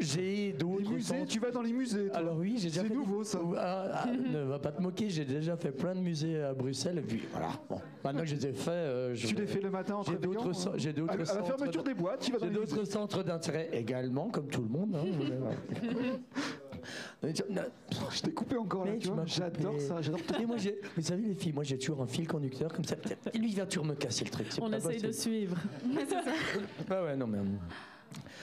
J'ai Les d'autres musées, centres- tu vas dans les musées. toi. Alors oui, j'ai déjà C'est nouveau, ça. Ah, ah, ne va pas te moquer, j'ai déjà fait plein de musées à Bruxelles et puis voilà. Bon, maintenant que je les ai faits, euh, je- Tu les fais le matin en J'ai d'autres hein j'ai d'autres À, à la fermeture de- des boîtes, tu vas dans J'ai les musées. d'autres centres d'intérêt également, comme tout le monde. hein, *laughs* Mais Je t'ai coupé encore là, Mais tu tu vois. m'as J'adore ça, j'adore *laughs* Et moi, vous savez les filles, moi j'ai toujours un fil conducteur comme ça. Et lui il vient toujours me casser le truc. On essaye de suivre. *laughs* Ah ouais, non mais.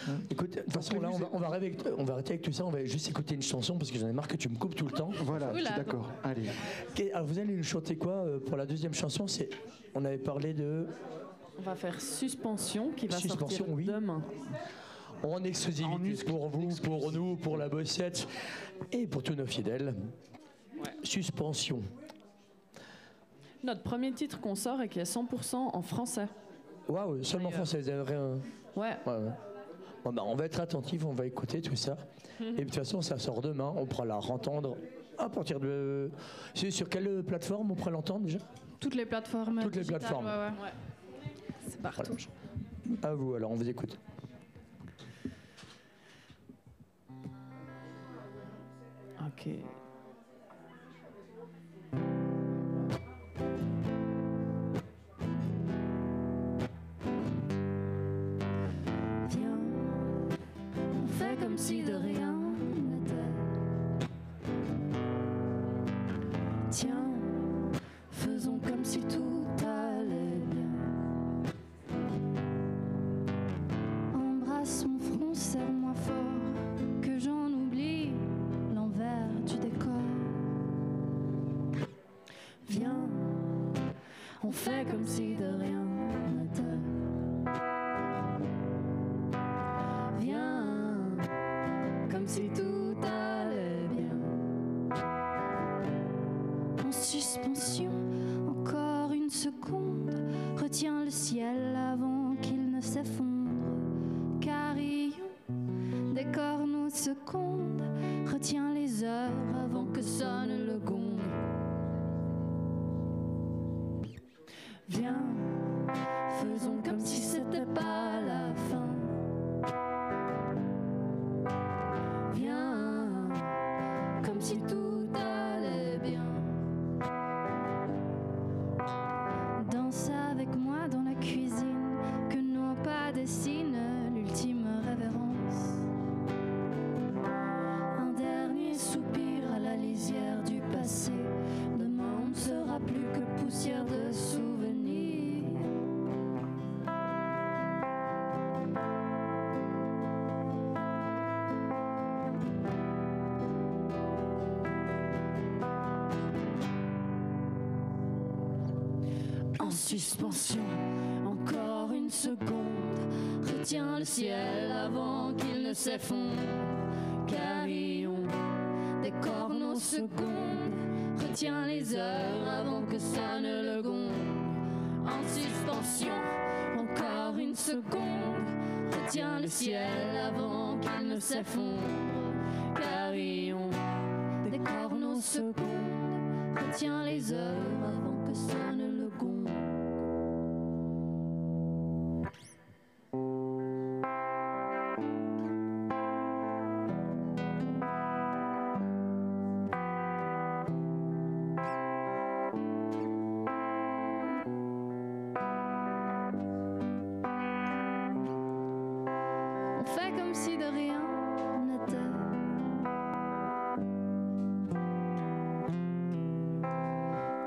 Euh, Écoute, de toute façon là, on va, musées- on va arrêter avec- on va arrêter avec tout ça. On va juste écouter une chanson parce que j'en ai marre que tu me coupes tout le temps. Voilà, je suis d'accord. Allez. Ok, alors vous allez nous chanter quoi euh, pour la deuxième chanson? C'est, on avait parlé de, On va faire Suspension qui va Suspension, sortir oui. demain. en exclusivité En pour vous, pour nous, pour la bossette et pour tous nos fidèles. Suspension. Notre premier titre qu'on sort et qui est 100% en français. Waouh, seulement euh, français, vous avez rien. Ouais, Ouais, ouais. Bon, bah, on va être attentif, on va écouter tout ça. Et de toute façon, ça sort demain. On pourra la entendre à partir de. C'est sur quelle plateforme on pourra l'entendre déjà? Toutes les plateformes. Toutes les digitales, plateformes. ouais, ouais. C'est partout. À vous, alors on vous écoute. ok. Comme si de rien suspension, encore une seconde. Retiens le ciel avant qu'il ne s'effondre. S'effondre. Carillon, décore nos secondes. Retiens les heures avant que sonne le gong. En suspension, encore une seconde. Retiens le ciel avant qu'il ne s'effondre.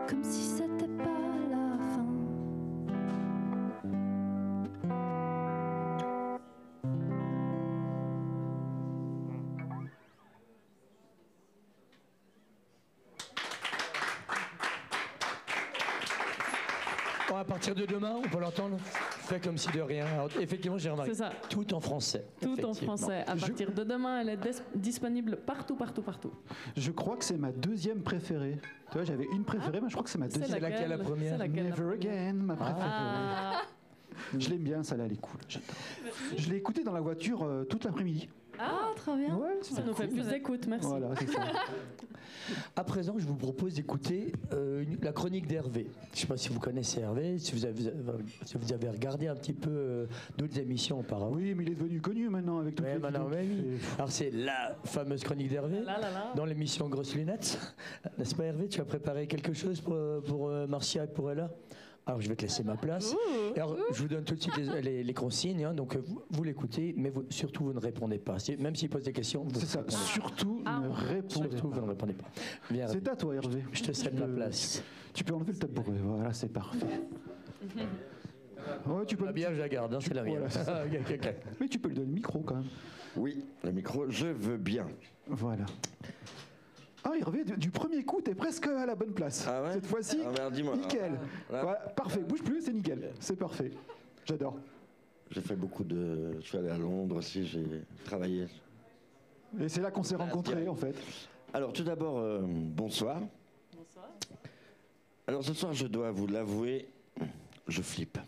Comme si c'était pas la fin. À partir de demain, on peut l'entendre. Fait comme si de rien. Alors, effectivement, j'ai remarqué. C'est ça. Tout en français. Tout en français. À Je- partir de demain, elle est dis- disponible partout, partout, partout. Je crois que c'est ma deuxième préférée. Tu vois, j'avais une préférée, mais je crois que c'est ma C'est deuxième. laquelle, la première? C'est laquelle, la Never première? Again, ma préférée. Ah, Je l'aime bien, celle-là, elle est cool. J'adore. Je l'ai écoutée dans la voiture euh, toute l'après-midi. Ah, trop bien. Ouais, Ça nous fait plus d'écoute, merci. Voilà, c'est ça. *laughs* À présent, je vous propose d'écouter euh, la chronique d'Hervé. Je ne sais pas si vous connaissez Hervé, si vous avez, si vous avez regardé un petit peu euh, d'autres émissions auparavant. Oui, mais il est devenu connu maintenant avec toutes Ouais, les maintenant, ouais, qu'il oui. Alors c'est la fameuse chronique d'Hervé. Là, là, là. Dans l'émission Grosses Lunettes. *laughs* N'est-ce pas Hervé Tu as préparé quelque chose pour, pour euh, Marcia et pour Ella? Alors je vais te laisser ma place. Alors, je vous donne tout de suite les, les- les consignes. hein. donc vous, vous l'écoutez, mais vous- surtout vous ne répondez pas. Même s'il pose des questions, vous C'est ça. répondez. Surtout, Ah. ne répondez Surtout vous pas. ne répondez pas. Viens. C'est à toi, Hervé. Je te cède ma place. Tu peux enlever le tabouret. Voilà, c'est parfait. Ouais, tu peux. Ah bien, je la garde, hein, c'est la. Voilà. *laughs* Mais tu peux lui donner le micro quand même. Oui, le micro, je veux bien. Voilà. Ah, Hervé, du, du premier coup, t'es presque à la bonne place. Ah ouais Cette fois-ci, Ah nickel. Là. Voilà, parfait. Bouge plus, c'est nickel. C'est parfait. J'adore. J'ai fait beaucoup de. Je suis allé à Londres aussi, j'ai travaillé. Et c'est là qu'on s'est Ah, rencontrés, en fait. Alors, tout d'abord, euh, bonsoir. Bonsoir. Alors, ce soir, je dois vous l'avouer, je flippe.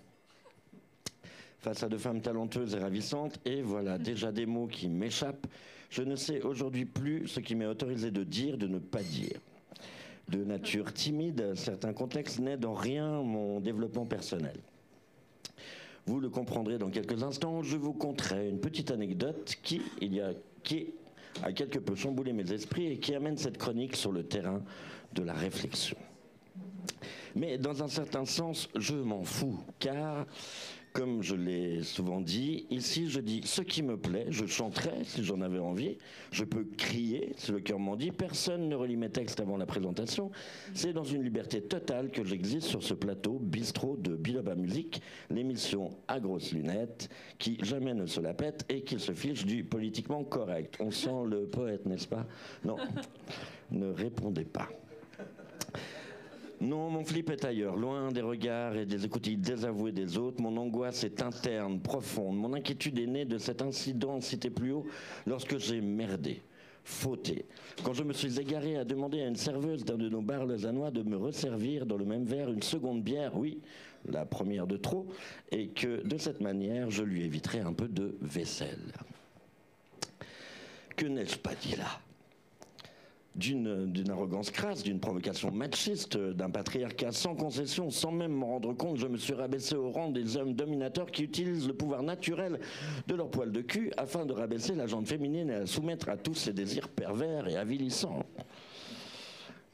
Face à de femmes talentueuses et ravissantes, et voilà *laughs* déjà des mots qui m'échappent. Je ne sais aujourd'hui plus ce qui m'est autorisé de dire, de ne pas dire. De nature timide, certains contextes n'aident en rien mon développement personnel. Vous le comprendrez dans quelques instants. Je vous conterai une petite anecdote qui, il y a, qui a quelque peu chamboulé mes esprits et qui amène cette chronique sur le terrain de la réflexion. Mais dans un certain sens, je m'en fous, car, comme je l'ai souvent dit, ici je dis ce qui me plaît, je chanterai si j'en avais envie, je peux crier si le cœur m'en dit, personne ne relit mes textes avant la présentation, c'est dans une liberté totale que j'existe sur ce plateau bistrot de Biloba Musique, l'émission à grosses lunettes, qui jamais ne se la pète et qui se fiche du politiquement correct. On sent le poète, n'est-ce pas? Non, *laughs* ne répondez pas. Non, mon flip est ailleurs, loin des regards et des écoutilles désavouées des autres. Mon angoisse est interne, profonde. Mon inquiétude est née de cet incident cité plus haut lorsque j'ai merdé, fauté. Quand je me suis égaré à demander à une serveuse d'un de nos bars lausannois de me resservir dans le même verre une seconde bière, oui, la première de trop, et que de cette manière, je lui éviterai un peu de vaisselle. Que n'ai-je pas dit là? D'une arrogance crasse, d'une provocation machiste, d'un patriarcat sans concession, sans même m'en rendre compte, je me suis rabaissé au rang des hommes dominateurs qui utilisent le pouvoir naturel de leur poil de cul afin de rabaisser la gente féminine et la soumettre à tous ses désirs pervers et avilissants.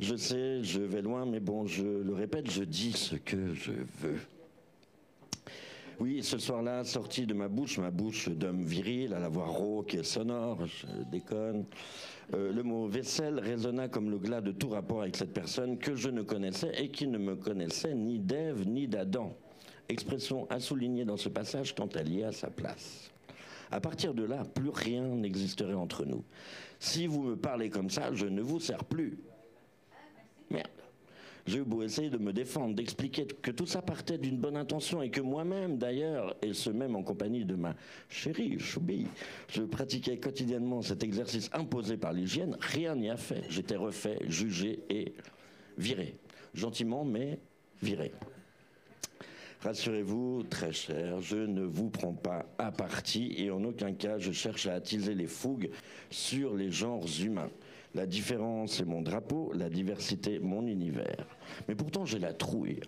Je sais, je vais loin, mais bon, je le répète, je dis ce que je veux. Oui, ce soir-là, sorti de ma bouche, ma bouche d'homme viril, à la voix rauque et sonore, je déconne, euh, le mot vaisselle résonna comme le glas de tout rapport avec cette personne que je ne connaissais et qui ne me connaissait ni d'Ève ni d'Adam. Expression à souligner dans ce passage tant elle y est à sa place. À partir de là, plus rien n'existerait entre nous. Si vous me parlez comme ça, je ne vous sers plus. J'ai eu beau essayer de me défendre, d'expliquer que tout ça partait d'une bonne intention et que moi-même, d'ailleurs, et ce même en compagnie de ma chérie Choubi, je pratiquais quotidiennement cet exercice imposé par l'hygiène, rien n'y a fait. J'étais refait, jugé et viré. Gentiment, mais viré. Rassurez-vous, très cher, je ne vous prends pas à partie et en aucun cas je cherche à attiser les fougues sur les genres humains. La différence est mon drapeau, la diversité mon univers. Mais pourtant j'ai la trouille.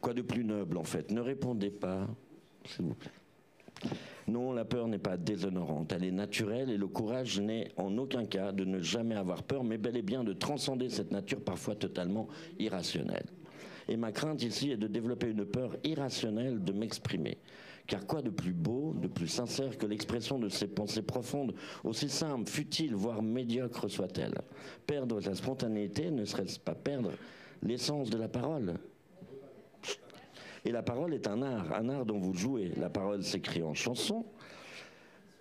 Quoi de plus noble en fait? Ne répondez pas, s'il vous plaît. Non, la peur n'est pas déshonorante, elle est naturelle et le courage n'est en aucun cas de ne jamais avoir peur, mais bel et bien de transcender cette nature parfois totalement irrationnelle. Et ma crainte ici est de développer une peur irrationnelle de m'exprimer. Car quoi de plus beau, de plus sincère que l'expression de ces pensées profondes, aussi simples, futiles, voire médiocres soient-elles? Perdre sa spontanéité, ne serait-ce pas perdre l'essence de la parole? Et la parole est un art, un art dont vous jouez. La parole s'écrit en chanson,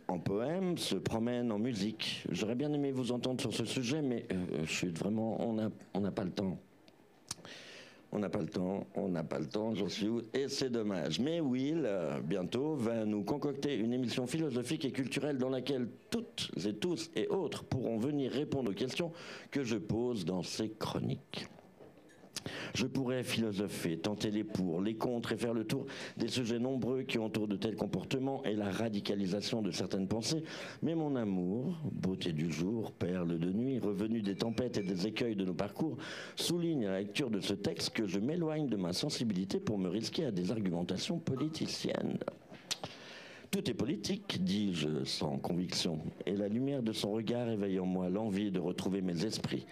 en poème, se promène en musique. J'aurais bien aimé vous entendre sur ce sujet, mais euh, je suis vraiment, on n'a pas le temps. On n'a pas le temps, on n'a pas le temps, j'en suis où Et c'est dommage. Mais Will, bientôt, va nous concocter une émission philosophique et culturelle dans laquelle toutes et tous et autres pourront venir répondre aux questions que je pose dans ces chroniques. Je pourrais philosopher, tenter les pour, les contre et faire le tour des sujets nombreux qui entourent de tels comportements et la radicalisation de certaines pensées, mais mon amour, beauté du jour, perle de nuit, revenu des tempêtes et des écueils de nos parcours, souligne à la lecture de ce texte que je m'éloigne de ma sensibilité pour me risquer à des argumentations politiciennes. Tout est politique, dis-je sans conviction, et la lumière de son regard éveille en moi l'envie de retrouver mes esprits.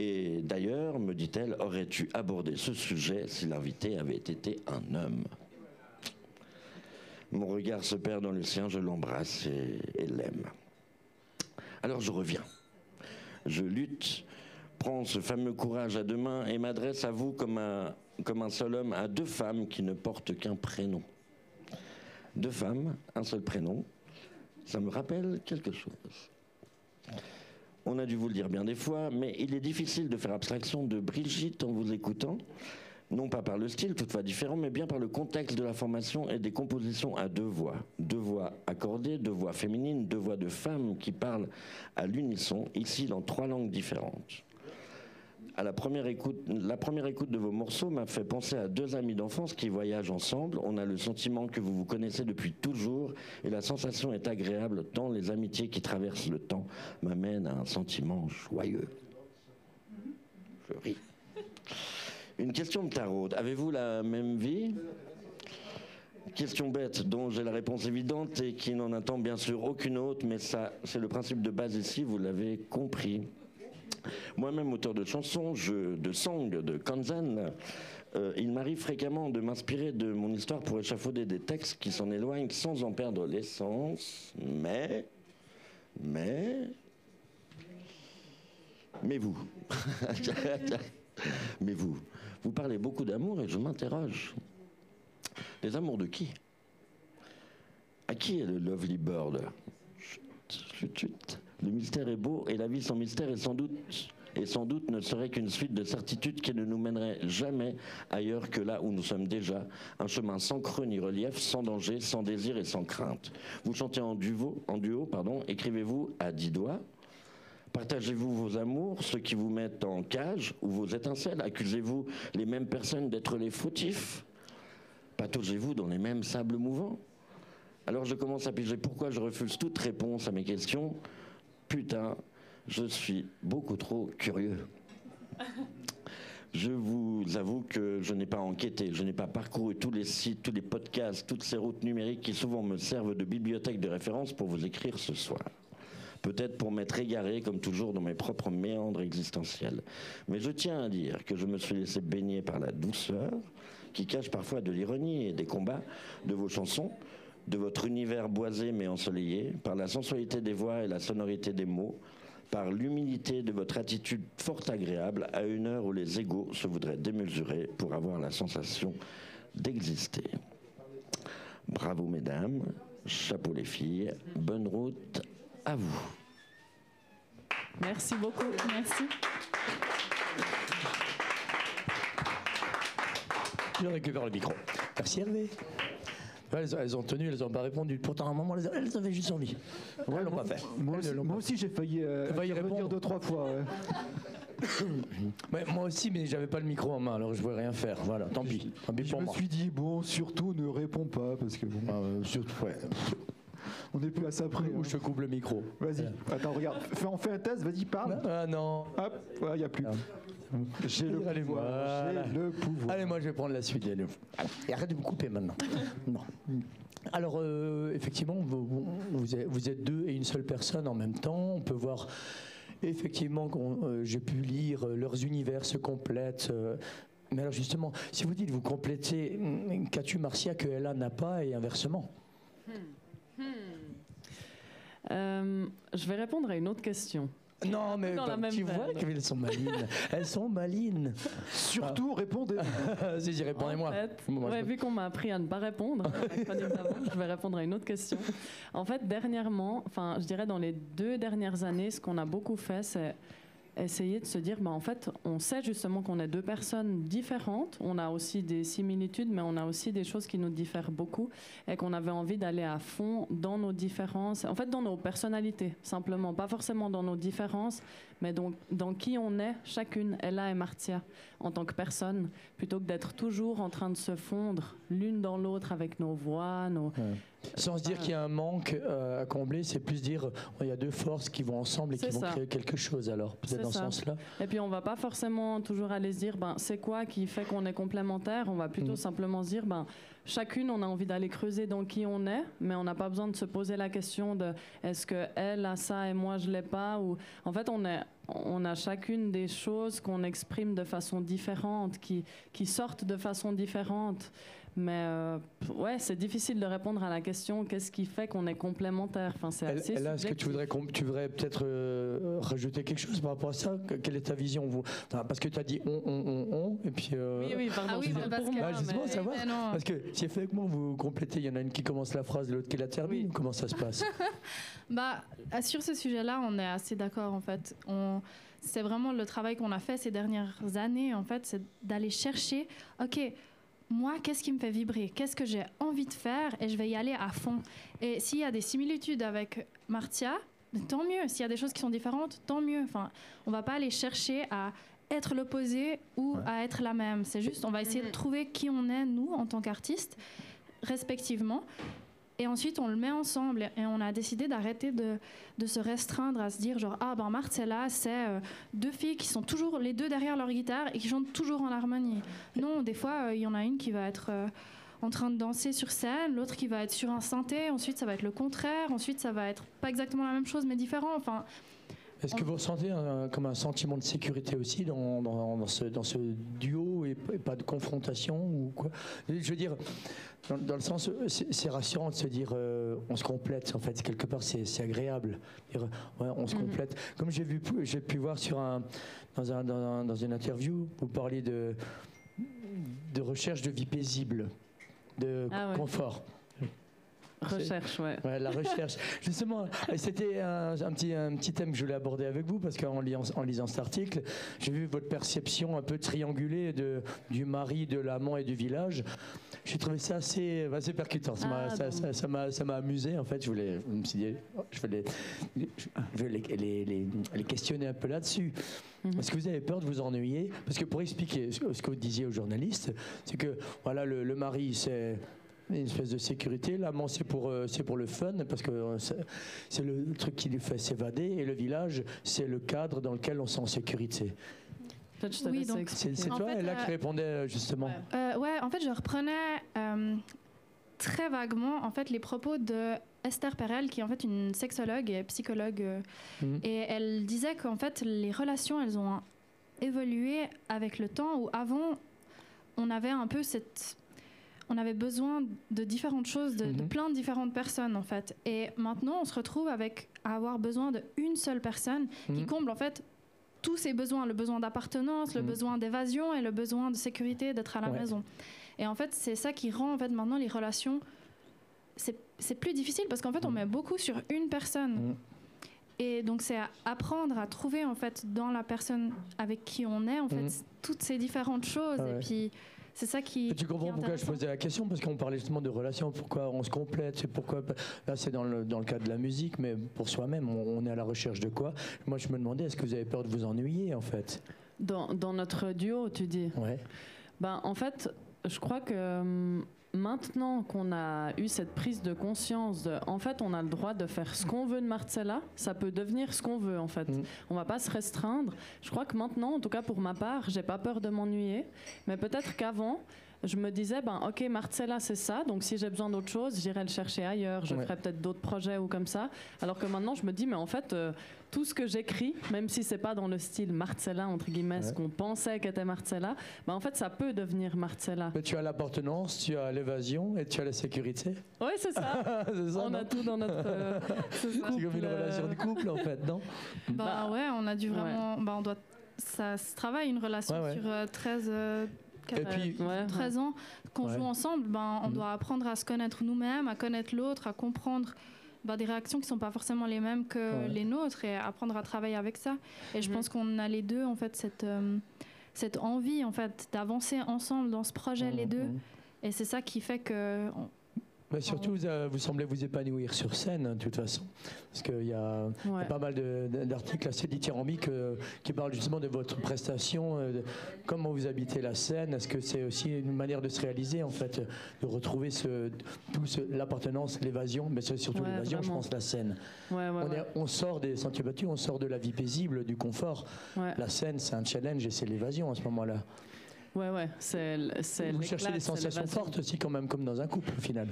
Et d'ailleurs, me dit-elle, aurais-tu abordé ce sujet si l'invité avait été un homme? Mon regard se perd dans le sien, je l'embrasse et, l'aime. Alors je reviens. Je lutte, prends ce fameux courage à deux mains et m'adresse à vous comme un seul homme à deux femmes qui ne portent qu'un prénom. Deux femmes, un seul prénom, ça me rappelle quelque chose. On a dû vous le dire bien des fois, mais il est difficile de faire abstraction de Brigitte en vous écoutant, non pas par le style, toutefois différent, mais bien par le contexte de la formation et des compositions à deux voix. Deux voix accordées, deux voix féminines, deux voix de femmes qui parlent à l'unisson, ici dans trois langues différentes. À la première écoute, la première écoute de vos morceaux m'a fait penser à deux amis d'enfance qui voyagent ensemble. On a le sentiment que vous vous connaissez depuis toujours et la sensation est agréable tant les amitiés qui traversent le temps m'amènent à un sentiment joyeux. Je ris. Une question de tarot. Avez-vous la même vie? Question bête dont j'ai la réponse évidente et qui n'en attend bien sûr aucune autre, mais ça, c'est le principe de base ici, vous l'avez compris. Moi-même auteur de chansons, de songs, de kanzan, euh, il m'arrive fréquemment de m'inspirer de mon histoire pour échafauder des textes qui s'en éloignent sans en perdre l'essence, mais, mais, mais vous, *laughs* mais vous, vous parlez beaucoup d'amour et je m'interroge. Les amours de qui? À qui est le Lovely Bird? Chut, chut, chut. Le mystère est beau et la vie sans mystère est sans doute et sans doute ne serait qu'une suite de certitudes qui ne nous mènerait jamais ailleurs que là où nous sommes déjà, un chemin sans creux ni relief, sans danger, sans désir et sans crainte. Vous chantez en duo, pardon, écrivez-vous à dix doigts. Partagez-vous vos amours, ceux qui vous mettent en cage ou vos étincelles Accusez-vous les mêmes personnes d'être les fautifs Pataugez-vous dans les mêmes sables mouvants Alors je commence à piger pourquoi je refuse toute réponse à mes questions? Putain, je suis beaucoup trop curieux. Je vous avoue que je n'ai pas enquêté, je n'ai pas parcouru tous les sites, tous les podcasts, toutes ces routes numériques qui souvent me servent de bibliothèque de référence pour vous écrire ce soir. Peut-être pour m'être égaré, comme toujours, dans mes propres méandres existentiels. Mais je tiens à dire que je me suis laissé baigner par la douceur, qui cache parfois de l'ironie et des combats de vos chansons, de votre univers boisé mais ensoleillé, par la sensualité des voix et la sonorité des mots, par l'humilité de votre attitude fort agréable à une heure où les égaux se voudraient démesurés pour avoir la sensation d'exister. Bravo mesdames, chapeau les filles, bonne route à vous. Merci beaucoup. Merci. Je récupère le micro. Merci Hervé. Ouais, Elles, elles ont tenu, elles n'ont pas répondu. Pourtant, à un moment, elles, elles avaient juste envie. elles l'ont pas fait. Moi aussi, j'ai failli, euh, failli répondre deux, trois fois. ouais. *coughs* Ouais, moi aussi, mais j'avais pas le micro en main, alors je pouvais rien faire. Voilà, tant pis. Tant pis Je pour me moi. suis dit, bon, surtout ne réponds pas, parce que bon, Ah, euh, surtout, ouais. *laughs* on n'est plus à ça près. Ou hein. je te coupe le micro. Vas-y, attends, regarde, fais, on fait un test, vas-y, parle. Ah non. Hop, il n'y a plus. *laughs* J'ai le Allez, pouvoir. voilà. J'ai le pouvoir. Allez, moi je vais prendre la suite. allez. Et arrête de me couper maintenant. *laughs* non. Alors, euh, effectivement, vous, vous êtes, vous êtes deux et une seule personne en même temps. On peut voir effectivement que j'ai pu lire euh, leurs univers se complètent. euh, mais alors justement, si vous dites vous complétez, hum, qu'as-tu Marcia que Ella n'a pas et inversement Euh, je vais répondre à une autre question. Non, mais Dans la bah, même tu vois qu'elles sont malines. Elles sont malines. Surtout, répondez. Vas-y, *laughs* répondez-moi. En fait, Moi, je ouais, peux- vu qu'on m'a appris à ne pas répondre, *laughs* à je vais répondre à une autre question. En fait, dernièrement, enfin, je dirais dans les deux dernières années, ce qu'on a beaucoup fait, c'est essayer de se dire, bah, en fait, on sait justement qu'on est deux personnes différentes. On a aussi des similitudes, mais on a aussi des choses qui nous diffèrent beaucoup et qu'on avait envie d'aller à fond dans nos différences, en fait, dans nos personnalités, simplement. Pas forcément dans nos différences, mais donc dans qui on est, chacune, Ella et Martia, en tant que personne, plutôt que d'être toujours en train de se fondre l'une dans l'autre avec nos voix, nos... Sans se dire qu'il y a un manque euh, à combler, c'est plus dire oh, il y a deux forces qui vont ensemble et qui vont créer quelque chose alors, peut-être dans ce sens-là. Et puis on va pas forcément toujours aller se dire ben c'est quoi qui fait qu'on est complémentaires? On va plutôt Mm. simplement se dire ben chacune on a envie d'aller creuser dans qui on est, mais on n'a pas besoin de se poser la question de est-ce que elle a ça et moi je l'ai pas ou en fait on a chacune des choses qu'on exprime de façon différente, qui sortent de façon différente. Mais euh, ouais, c'est difficile de répondre à la question qu'est-ce qui fait qu'on est complémentaires. Enfin, c'est assez Ella, est-ce que tu voudrais, tu voudrais peut-être euh, rajouter quelque chose par rapport à ça? Que- Quelle est ta vision vous? Enfin, Parce que tu as dit on, on, on, on, et puis. euh, Oui, oui, pardon. Ah oui, parce pour que- moi, Ah, justement, mais- ça va. Mais. Parce que si effectivement vous complétez, il y en a une qui commence la phrase, l'autre qui la termine, Oui. comment ça se passe? *laughs* Bah, sur ce sujet-là, on est assez d'accord en fait. On, c'est vraiment le travail qu'on a fait ces dernières années en fait, c'est d'aller chercher. Ok, moi, qu'est-ce qui me fait vibrer? Qu'est-ce que j'ai envie de faire? Et je vais y aller à fond. Et s'il y a des similitudes avec Martia, tant mieux. S'il y a des choses qui sont différentes, tant mieux. Enfin, on va pas aller chercher à être l'opposé ou Ouais. à être la même. C'est juste, on va essayer de trouver qui on est nous en tant qu'artistes, respectivement. Et ensuite, on le met ensemble et on a décidé d'arrêter de, se restreindre à se dire genre ah ben Marcella c'est euh, deux filles qui sont toujours les deux derrière leur guitare et qui chantent toujours en harmonie. Non, des fois euh, il y en a une qui va être euh, en train de danser sur scène, l'autre qui va être sur un synthé, ensuite ça va être le contraire, ensuite ça va être pas exactement la même chose mais différent. Enfin, Est-ce que vous ressentez un- comme un sentiment de sécurité aussi dans, dans, dans ce, dans ce duo et, et pas de confrontation ou quoi? Je veux dire, dans, dans le sens, c'est rassurant de se dire euh, on se complète en fait, quelque part c'est agréable. Dire, ouais, on se Mhm. complète. Comme j'ai vu, j'ai pu voir sur un, dans, un, dans, un- dans une interview, vous parliez de, de recherche de vie paisible, de Ah ouais. confort. Recherche, ouais. Ouais, la recherche. *laughs* Justement, c'était un, un petit, un petit thème que je voulais aborder avec vous parce qu'en lisant, en lisant cet article, j'ai vu votre perception un peu triangulée de, du mari, de l'amant et du village. J'ai trouvé ça assez, assez percutant. Ça m'a Ah, ça, bon. amusé en fait. Je, voulais, je me suis dit, oh, je vais, les, je les, les- les- les questionner un peu là-dessus. Mhm. Est-ce que vous avez peur de vous ennuyer? Parce que pour expliquer ce que ce que vous disiez aux journalistes, c'est que voilà, le, le mari, c'est une espèce de sécurité. L'amant, c'est pour, euh, c'est pour le fun, parce que euh, c'est- le truc qui lui fait s'évader. Et le village, c'est le cadre dans lequel on sent en sécurité. Oui, C'est toi, fait, là, euh, qui euh, justement. Ouais. Euh, ouais, en fait, je reprenais euh, très vaguement en fait les propos de Esther Perel, qui est en fait une sexologue et psychologue, Mhm. et elle disait qu'en fait les relations, elles ont évolué avec le temps. Où avant, on avait un peu cette on avait besoin de différentes choses, de, de Mhm. plein de différentes personnes en fait. Et maintenant, on se retrouve avec à avoir besoin d'une seule personne qui Mhm. comble en fait tous ces besoins, le besoin d'appartenance, le Mhm. besoin d'évasion et le besoin de sécurité, d'être à la Ouais. maison. Et en fait, c'est ça qui rend en fait maintenant les relations c'est plus difficile parce qu'en fait, on met beaucoup sur une personne. Et donc c'est à apprendre à trouver en fait dans la personne avec qui on est en fait toutes ces différentes choses Ah ouais. et puis c'est ça qui Et tu comprends qui pourquoi je posais la question Parce qu'on parlait justement de relations, pourquoi on se complète, c'est pourquoi. Là, c'est dans le, dans le cas de la musique, mais pour soi-même, on, on est à la recherche de quoi? Moi, je me demandais, est-ce que vous avez peur de vous ennuyer, en fait? Dans, dans notre duo, tu dis? Ouais. ben, En fait, je crois que hum, maintenant qu'on a eu cette prise de conscience de, en fait, on a le droit de faire ce qu'on veut de Marcella, ça peut devenir ce qu'on veut, en fait. Mm. On va pas se restreindre. Je crois que maintenant, en tout cas pour ma part, j'ai pas peur de m'ennuyer, mais peut-être qu'avant, je me disais, ben, ok, Marcella, c'est ça, donc si j'ai besoin d'autre chose, j'irai le chercher ailleurs, je Ouais. ferai peut-être d'autres projets ou comme ça. Alors que maintenant, je me dis, mais en fait, euh, tout ce que j'écris, même si c'est pas dans le style Marcella, entre guillemets, ce qu'on pensait qu'était Marcella, ben, en fait, ça peut devenir Marcella. Mais tu as l'appartenance, tu as l'évasion et tu as la sécurité. Oui, *laughs* c'est ça. On a tout dans notre. euh, *laughs* C'est comme une euh, relation de couple, en fait, non Bah, Bah, ouais, on a dû vraiment bah on doit ça se travaille une relation Ouais, ouais. sur euh, 13 euh, Et puis, ouais, 13 ans qu'on Ouais. joue ensemble, ben, on Mhm. doit apprendre à se connaître nous-mêmes, à connaître l'autre, à comprendre ben, des réactions qui sont pas forcément les mêmes que Ouais. les nôtres et apprendre à travailler avec ça. Et je Mhm. pense qu'on a les deux en fait cette euh, cette envie en fait d'avancer ensemble dans ce projet les deux. Et c'est ça qui fait que on, Mais surtout, vous, euh, vous semblez vous épanouir sur scène, hein, de toute façon. Parce qu'il y a y pas mal d'articles assez dithyrambiques euh, qui parlent justement de votre prestation, euh, de comment vous habitez la scène. Est-ce que c'est aussi une manière de se réaliser, en fait, de retrouver ce, tout ce- l'appartenance, l'évasion, mais c'est surtout Ouais, l'évasion, je pense, la scène. Ouais, on, ouais. est- on sort des sentiers battus, on sort de la vie paisible, du confort. La scène, c'est un challenge et c'est l'évasion à ce moment-là. Ouais, ouais, c'est Vous cherchez des sensations fortes aussi, quand même, comme dans un couple, au final.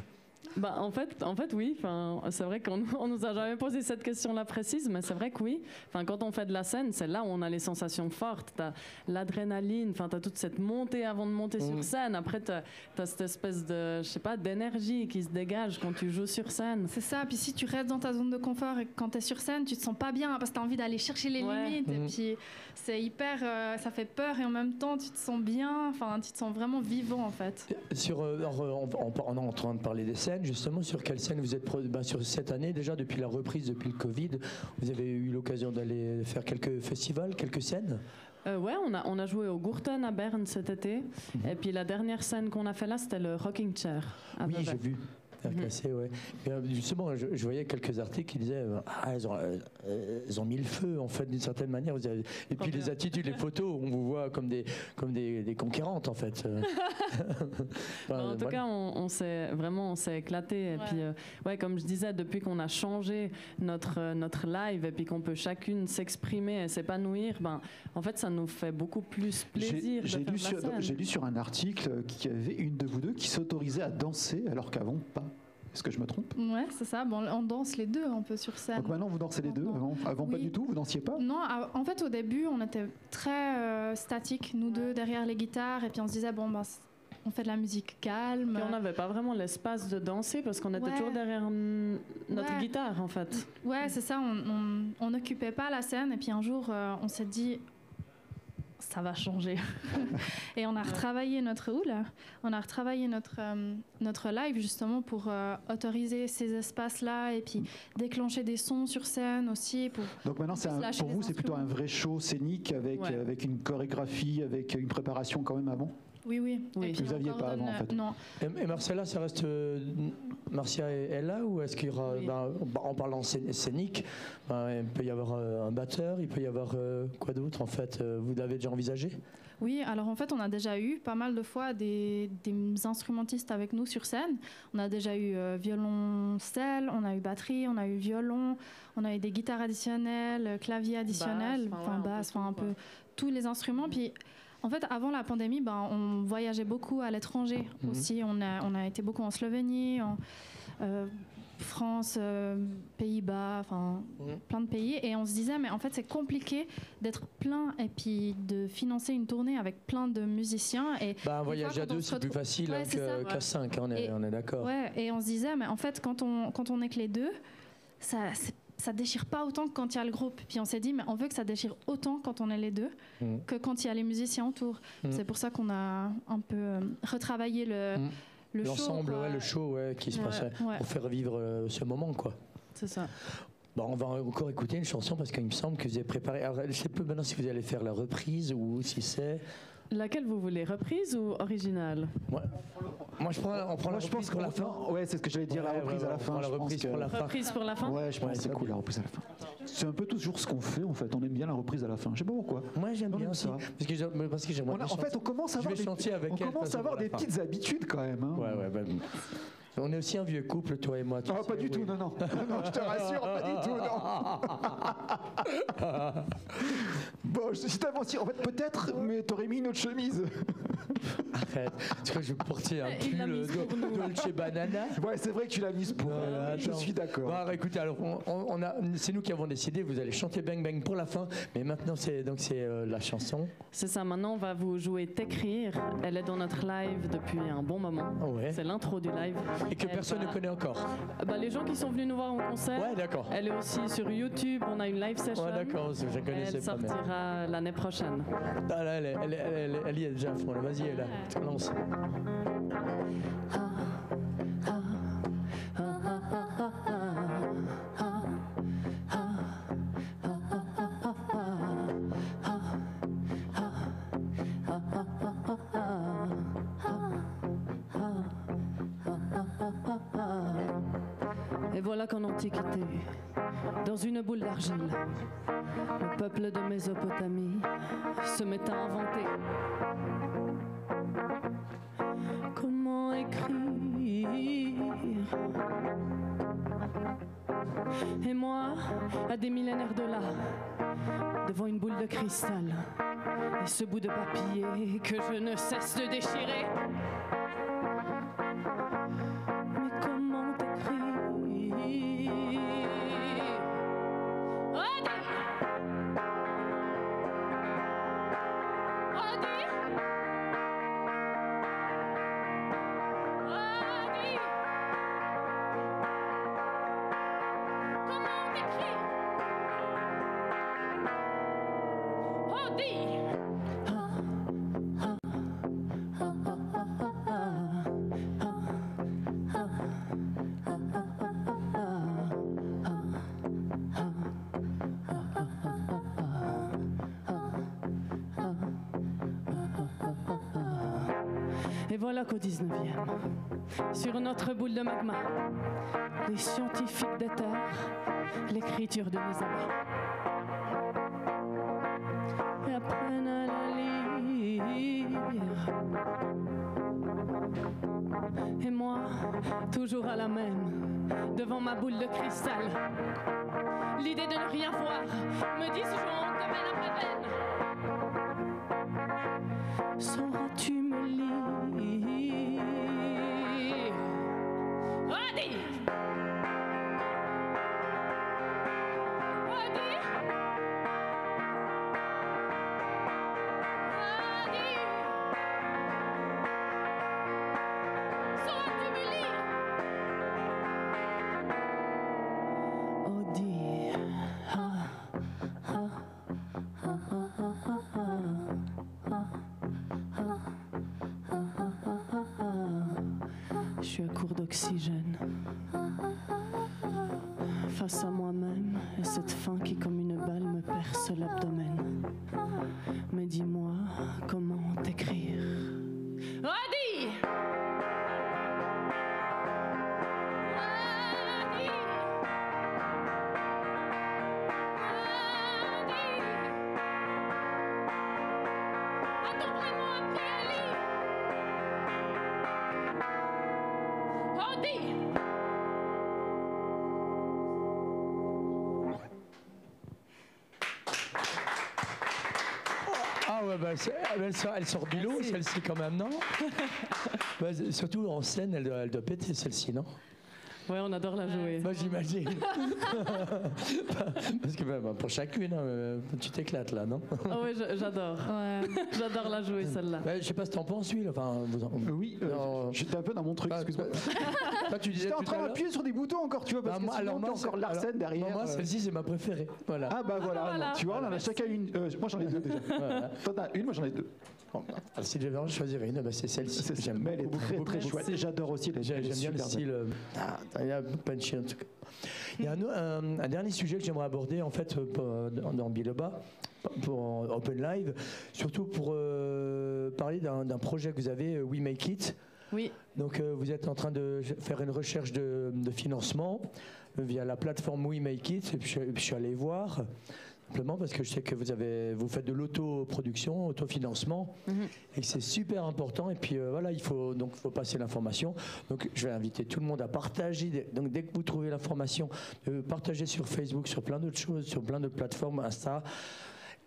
Bah, en fait, en fait, oui. Enfin, c'est vrai qu'on *laughs* on nous a jamais posé cette question-là précise, mais c'est vrai que oui. Enfin, quand on fait de la scène, c'est là où on a les sensations fortes. T'as l'adrénaline. Enfin, t'as toute cette montée avant de monter Mm. sur scène. Après, t'as as cette espèce de, je sais pas, d'énergie qui se dégage quand tu joues sur scène. C'est ça, puis si tu restes dans ta zone de confort et que quand tu es sur scène, tu te sens pas bien parce que tu as envie d'aller chercher les Ouais. limites. Et Mhm. puis c'est hyper. euh, ça fait peur et en même temps, tu te sens bien. Enfin, tu te sens vraiment vivant en fait. Sur, euh, en, en- en- on est en train de parler des scènes, justement, sur quelle scène vous êtes ben, sur cette année déjà depuis la reprise, depuis le Covid, vous avez eu l'occasion d'aller faire quelques festivals, quelques scènes? Euh, ouais, on a, on a joué au Gourton à Berne cet été. Mhm. Et puis la dernière scène qu'on a fait là, c'était le Rocking Chair. à oui, j'ai vu. Faire Mhm. casser, ouais. Et, euh, justement, je, je voyais quelques articles qui disaient euh, ah, elles, ont, euh, elles ont mis le feu, en fait, d'une certaine manière. Vous avez- Et puis les attitudes, les photos, on vous voit comme des, comme des, des conquérantes, en fait. *laughs* *laughs* Enfin, en tout voilà. cas, on, on s'est vraiment on s'est éclaté. Et Ouais. puis, euh, ouais, comme je disais, depuis qu'on a changé notre euh, notre live et puis qu'on peut chacune s'exprimer et s'épanouir, ben, en fait, ça nous fait beaucoup plus plaisir j'ai lu, sur- j'ai lu sur un article qu'il y avait une de vous deux qui s'autorisait à danser alors qu'avant pas. Est-ce que je me trompe Ouais, c'est ça. Bon, on danse les deux un peu sur scène. Donc maintenant vous dansez les deux, avant, pas du tout, vous dansiez pas Non, à- en fait, au début, on était très euh, statiques, nous deux, derrière les guitares, et puis on se disait, bon, bah, on fait de la musique calme. Puis on n'avait pas vraiment l'espace de danser parce qu'on était Ouais. toujours derrière notre Ouais. guitare, en fait. Ouais, c'est ça, on n'occupait pas la scène, et puis un jour, euh, on s'est dit, ça va changer. *laughs* et on a retravaillé notre oula, on a retravaillé notre, euh, notre live justement pour euh, autoriser ces espaces-là, et puis déclencher des sons sur scène aussi. Pour... Donc maintenant un- pour vous c'est plutôt un vrai show scénique avec, Ouais. avec une chorégraphie, avec une préparation quand même avant? Oui, oui. Oui. Et puis Vous on aviez pas avant, en fait. Non, Et, et Marcella, ça reste. euh, Marcia est, est là ou est-ce qu'il y aura. Oui. ben, en parlant scé- scénique, ben, il peut y avoir euh, un batteur, il peut y avoir euh, quoi d'autre en fait euh, Vous l'avez déjà envisagé? Oui, alors en fait, on a déjà eu pas mal de fois des, des instrumentistes avec nous sur scène. On a déjà eu euh, violoncelle, on a eu batterie, on a eu violon, on a eu des guitares additionnelles, clavier additionnel, Basse, enfin, basse, enfin tout, un peu tous les instruments. Puis en fait, avant la pandémie, ben, on voyageait beaucoup à l'étranger Mhm. aussi. On a, on a été beaucoup en Slovénie, en euh, France, euh, Pays-Bas, enfin Mhm. plein de pays. Et on se disait, mais en fait, c'est compliqué d'être plein et puis de financer une tournée avec plein de musiciens. Et ben, Un voyage fois, à deux, c'est plus facile Ouais, hein, qu'à ouais. cinq, hein, on est, est d'accord. Ouais, et on se disait, mais en fait, quand on, quand on est que les deux, ça, c'est- ça déchire pas autant que quand il y a le groupe. Puis on s'est dit, mais on veut que ça déchire autant quand on est les deux Mm. que quand il y a les musiciens autour. Mm. C'est pour ça qu'on a un peu euh, retravaillé le, Mm. le show. L'ensemble, quoi. ouais, le show ouais, qui se passait Ouais. pour faire vivre euh, ce moment, quoi. C'est ça. Bon, on va encore écouter une chanson parce qu'il me semble que vous avez préparé. Alors, je sais pas maintenant si vous allez faire la reprise ou si c'est. Laquelle vous voulez, reprise ou originale Moi, moi, je prends, on prend Moi la je reprise pense pour la fin. Ouais, c'est ce que j'allais dire, Ouais, la reprise ouais, à la fin. la reprise que- pour la fin. Reprise pour la fin Ouais, je pense Ouais, que c'est cool la reprise à la fin. C'est un peu toujours ce qu'on fait en fait. On aime bien la reprise à la fin. Je sais pas pourquoi. Moi, j'aime bien aussi. ça. Parce que j'ai- parce que bien en fait, chanter. on commence à avoir des, avec on commence à avoir des petites habitudes quand même. hein. Ouais, ouais, bah, on est aussi un vieux couple, toi et moi. tu Ah, sais, pas du oui. tout, non, non. Non, je te rassure, pas du tout, non. *laughs* bon, je- aussi, en fait, peut-être, mais t'aurais mis une autre chemise. Arrête. Tu crois que je vais porter un pull nous. Dolce Banana Ouais, c'est vrai que tu l'as mise pour Non, elle. là, Je suis d'accord. Bon, alors, écoutez, alors on, a, c'est nous qui avons décidé. Vous allez chanter Bang Bang pour la fin, mais maintenant c'est donc c'est euh, la chanson. C'est ça, maintenant on va vous jouer T'écrire. Elle est dans notre live depuis un bon moment. Ah ouais. C'est l'intro du live. Et que Elle personne va- ne connaît encore. Euh, bah, les gens qui sont venus nous voir en concert, Ouais, d'accord. elle est aussi sur YouTube. On a une live session. Ouais, d'accord. Je Elle connaissais pas. mais- sortira l'année prochaine. Ah, là, elle, est- elle, est- elle, est- elle y est déjà à fond. là. Vas-y, elle là. Lance. ah, voilà qu'en Antiquité, dans une boule d'argile, le peuple de Mésopotamie se met à inventer. Des millénaires de là, devant une boule de cristal, et ce bout de papier que je ne cesse de déchirer. Sur notre boule de magma, les scientifiques déterrent l'écriture de mes amas. Et apprennent à la lire. Et moi, toujours à la même, devant ma boule de cristal, l'idée de ne rien voir me disjoncte de peine après. Sauras-tu Face à moi-même elle, sort, elle sort du lot, celle-ci quand même, non? *laughs* Bah, Surtout en scène, elle doit, elle doit péter celle-ci, non? Ouais, on adore la jouer. Moi j'imagine. *laughs* *laughs* Parce que bah, bah, pour chacune, hein, euh, tu t'éclates là, non? Ah ouais, j'adore. Ouais. *laughs* J'adore la jouer celle-là. Bah, Je sais pas ce que t'en penses, lui. Enfin, vous en- Oui, euh, j'étais un peu dans mon truc, Bah, excuse-moi. Tu disais J'étais en train d'appuyer sur des boutons encore, tu vois, parce Bah, que moi, sinon, alors, t'as moi, encore Larsen alors, derrière. Moi, euh. celle-ci, c'est ma préférée. Voilà. Ah bah voilà, Voilà. tu vois, on en a chacun une. euh, moi j'en ai deux déjà. Voilà. Toi t'en as une, moi j'en ai deux. Alors, si je devais en choisir une, bah, c'est celle-ci. c'est- J'aime mais elle est beaucoup, très beaucoup, très beaucoup. chouette. Et J'adore aussi les J'aime bien le style. euh, ah, il y a punchy en tout cas. Il y a un, au- un- un dernier sujet que j'aimerais aborder en fait euh, pour- dans, Biloba pour Open Live, surtout pour euh, parler d'un d'un projet que vous avez, euh, We Make It. Oui, Donc euh, vous êtes en train de faire une recherche de, de financement euh, via la plateforme We Make It. Et puis, je, je suis allé voir simplement parce que je sais que vous avez vous faites de l'autoproduction, autofinancement Mhm. et c'est super important. Et puis euh, voilà, il faut donc faut passer l'information. Donc je vais inviter tout le monde à partager. Donc dès que vous trouvez l'information, de partager sur Facebook, sur plein d'autres choses, sur plein d'autres plateformes, Insta.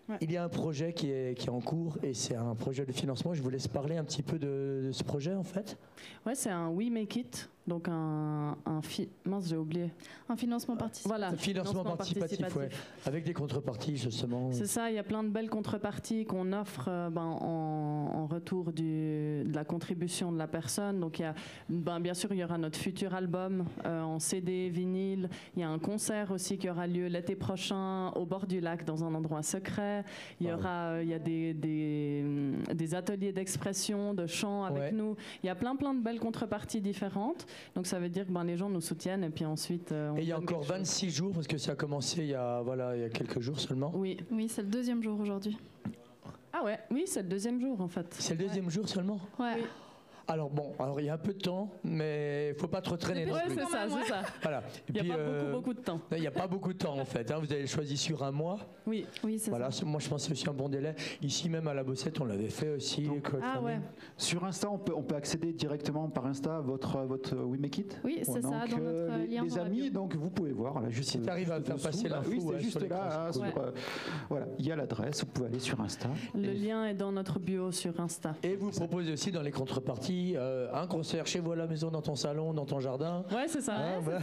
Ouais. Il y a un projet qui est, qui est en cours et c'est un projet de financement. Je vous laisse parler un petit peu de, de ce projet en fait. ouais, c'est un We Make It, donc un, un fi- mince, j'ai oublié. Un financement participatif. Voilà, Financement participatif, ouais. Avec des contreparties justement. C'est ça, il y a plein de belles contreparties qu'on offre euh, ben, en, en retour du- de la contribution de la personne. Donc il y a, ben, bien sûr, il y aura notre futur album euh, en CD, vinyle. Il y a un concert aussi qui aura lieu l'été prochain au bord du lac dans un endroit secret. Il y Wow. aura, euh, il y a des, des, des ateliers d'expression, de chant avec Ouais. nous. Il y a plein plein de belles contreparties différentes. Donc ça veut dire que ben, les gens nous soutiennent et puis ensuite. euh, on Et il y a encore quelque chose. 26 jours parce que ça a commencé il y a voilà il y a quelques jours seulement. Oui. Oui, c'est le deuxième jour aujourd'hui. Ah ouais, oui, c'est le deuxième jour en fait. C'est le deuxième jour seulement? Ouais. Oui. Alors bon, alors il y a un peu de temps, mais faut pas trop traîner plus. c'est ça, c'est ça. Voilà. Il n'y a puis, pas euh, beaucoup, beaucoup de temps. Il n'y a pas beaucoup de temps en fait. hein. Vous avez choisi sur un mois. Oui. Oui, c'est Voilà, ça. moi je pense que c'est aussi un bon délai. Ici même à la Bossette, on l'avait fait aussi. Donc. Ah ouais. Sur Insta, on peut, on peut accéder directement par Insta à votre, votre We Make It Oui, c'est ça, Donc, dans euh, notre les, lien les amis, bio. donc vous pouvez voir. Là, juste, Si t'arrives à faire passer là. l'info, Oui, c'est ouais, juste là. euh, voilà, il y a l'adresse, vous pouvez aller sur Insta. Le lien est dans notre bio sur Insta. Et vous proposez aussi dans les contreparties euh, un concert chez vous à la maison, dans ton salon, dans ton jardin. Ouais, c'est ça. Hein. Ouais,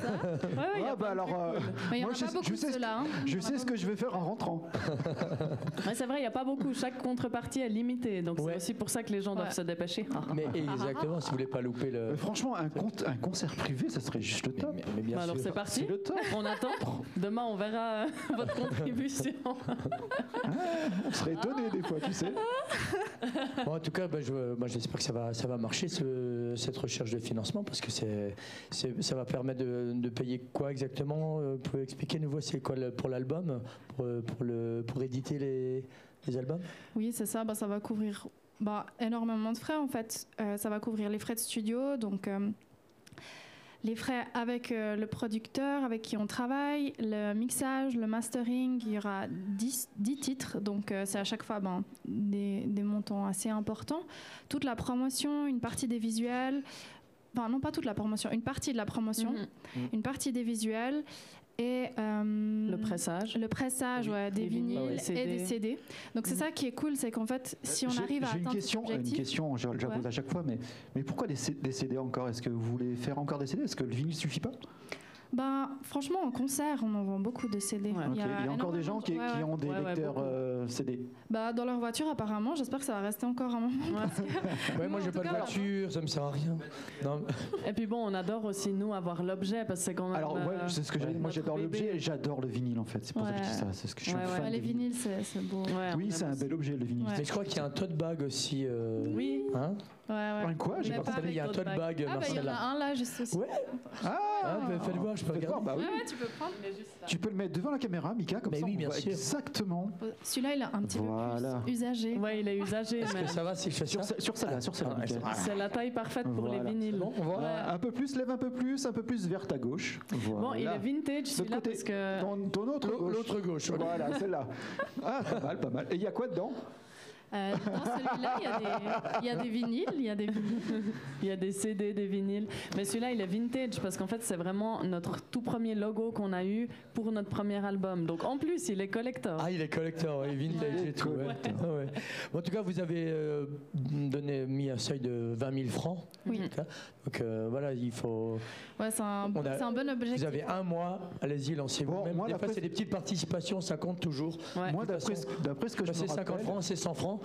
Ah, bah alors, euh, cool. Moi, je pas sais- je hein. Je sais ce que je vais faire en rentrant. Ouais, c'est vrai, il n'y a pas beaucoup. Chaque contrepartie est limitée. Donc Ouais. c'est aussi pour ça que les gens doivent se dépêcher. *laughs* Mais exactement, si vous voulez pas louper le. Mais franchement, un, con- un concert privé, ça serait juste le top. mais- mais bien Bah alors sûr. c'est parti. C'est le top. On attend. Demain, on verra euh, *laughs* votre contribution. On serait étonné des fois, tu sais. Bon, en tout cas, bah, je- moi, j'espère que ça va, ça va marcher ce- cette recherche de financement parce que ça va permettre de, payer quoi exactement euh, Vous pouvez expliquer nous c'est quoi pour l'album, pour, euh, éditer les, albums? Oui, c'est ça. Bah, ça va couvrir bah, énormément de frais en fait. Euh, ça va couvrir les frais de studio, donc euh, les frais avec euh, le producteur avec qui on travaille, le mixage, le mastering. Il y aura 10, 10 titres, donc euh, c'est à chaque fois ben, des, des montants assez importants. Toute la promotion, une partie des visuels. Enfin, non, pas toute la promotion, une partie de la promotion, Mhm. une partie des visuels et euh, Le pressage. le pressage Oui, ouais, des les vinyles, vinyles les et des CD. Donc c'est ça qui est cool, c'est qu'en fait, si on arrive à J'ai une atteindre question, cet une objectif, question, je, je la Ouais. pose à chaque fois, mais, mais pourquoi des CD encore? Est-ce que vous voulez faire encore des CD Est-ce que le vinyle suffit pas? Ben, franchement, en concert, on en vend beaucoup de CD. Ouais. Il y a, encore des gens qui, énormément de- qui ouais, ouais. ont des Ouais, ouais, lecteurs beaucoup. euh, CD. Bah, dans leur voiture, apparemment, j'espère que ça va rester encore un moment. Ouais, moi en j'ai pas de cas, voiture, ça me sert à rien. Non, Et puis bon, on adore aussi nous avoir l'objet parce que c'est quand même. Alors, ouais, euh, c'est ce que dire. Moi, j'adore l'objet et j'adore le vinyle en fait. C'est pour ça que je dis Ouais. ça. C'est ce que je suis Ouais, ouais. fan Ouais, les vinyles. c'est beau. Ouais, Ouais, Oui, c'est un bel objet le vinyle. Ouais. mais je crois qu'il y a un tote bag aussi. euh, Oui. Hein ouais. Un quoi J'ai pas compris. il y a un tote bag, Ah, bah, il y en Marcella. a un là, juste aussi. Ouais. Ah, Ah, faites voir, je peux bah oui. Ouais, ouais, tu peux prendre. Tu peux le mettre devant la caméra, Mika, comme Mais ça oui, on bien voit sûr. exactement. Celui-là, il est un petit Voilà. peu plus usagé. Ouais, il est usagé, Est-ce mais que ça va si je fais Sur, ça ce- sur celle-là, sur celle-là. Ah, Mika. ouais, c'est la taille parfaite pour Voilà. les vinyles. Bon, on voit. Voilà, Un peu plus, lève un peu plus, un peu plus vers ta gauche. Bon, il est vintage celui-là côté. parce que. Ton, ton autre L'au- gauche. L'autre gauche. voilà. Voilà, celle-là. Ah, pas mal, pas mal. Et il y a quoi dedans? Euh, dans celui-là, il y, a des- il y a des vinyles. Il y a des. *laughs* Il y a des CD, des vinyles. Mais celui-là, il est vintage parce qu'en fait, c'est vraiment notre tout premier logo qu'on a eu pour notre premier album. Donc en plus, il est collector. Ah, il est collector, ouais, vintage Ouais. et tout. ouais. Ah, ouais. Bon, en tout cas, vous avez euh, donné, mis un seuil de 20 000 francs. Oui. En tout cas. Donc euh, voilà, il faut. Ouais, c'est un, On a- un bon objectif. Vous avez un mois, allez-y, lancez-vous. Bon, moi, des fois, c'est des petites participations, ça compte toujours. Ouais. Moi, d'après ce, d'après ce que je me C'est 50 rappelle, francs, c'est 100 francs.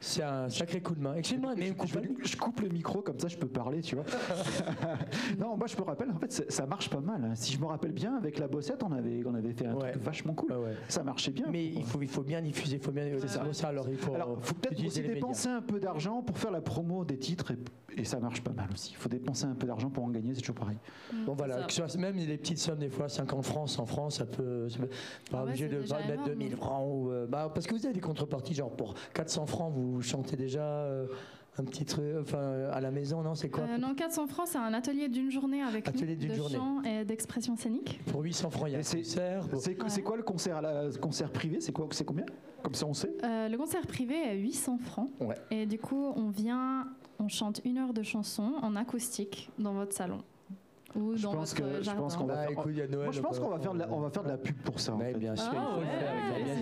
C'est un sacré coup de main. Excusez-moi, mais je, coupe je- je coupe le micro comme ça je peux parler, tu vois. *laughs* non, moi je me rappelle, en fait, ça marche pas mal. hein. Si je me rappelle bien, avec la bossette, on avait, on avait fait un Ouais. truc vachement cool. Ouais, ouais. Ça marchait bien. Mais il faut, il faut bien diffuser, il faut bien. C'est ça. ça, alors il faut, Alors, faut peut-être aussi médias. dépenser un peu d'argent pour faire la promo des titres et, et ça marche pas mal aussi. Il faut dépenser un peu d'argent pour en gagner, c'est toujours pareil. Bon voilà, que ce soit même les petites sommes des fois, 50 francs, 100 francs, ça peut. ça peut- pas Ah ouais, obligé de mettre énorme. 2000 francs ou. euh, bah, parce que vous avez des contreparties, genre pour 400 francs, vous chantez déjà euh, un petit truc, enfin à la maison, non C'est quoi Euh, non, 400 francs, c'est un atelier d'une journée avec Atelier nous, d'une de journée. chant et d'expression scénique. Pour 800 francs, il y a un c'est- concert. bon. C'est quoi le concert à la, concert privé C'est quoi C'est combien? Comme ça on sait. Euh, le concert privé est 800 francs. Ouais. Et du coup, on vient, on chante une heure de chanson en acoustique dans votre salon. Ou Je dans pense votre que- je jardin. pense qu'on va Bah, faire- écoute, il y a Noël. Moi je pense qu'on va faire de la, on va faire de la pub pour ça. en Ouais, fait. bien sûr, Ah il faut le ouais, faire. il faut bien. Ouais, ouais,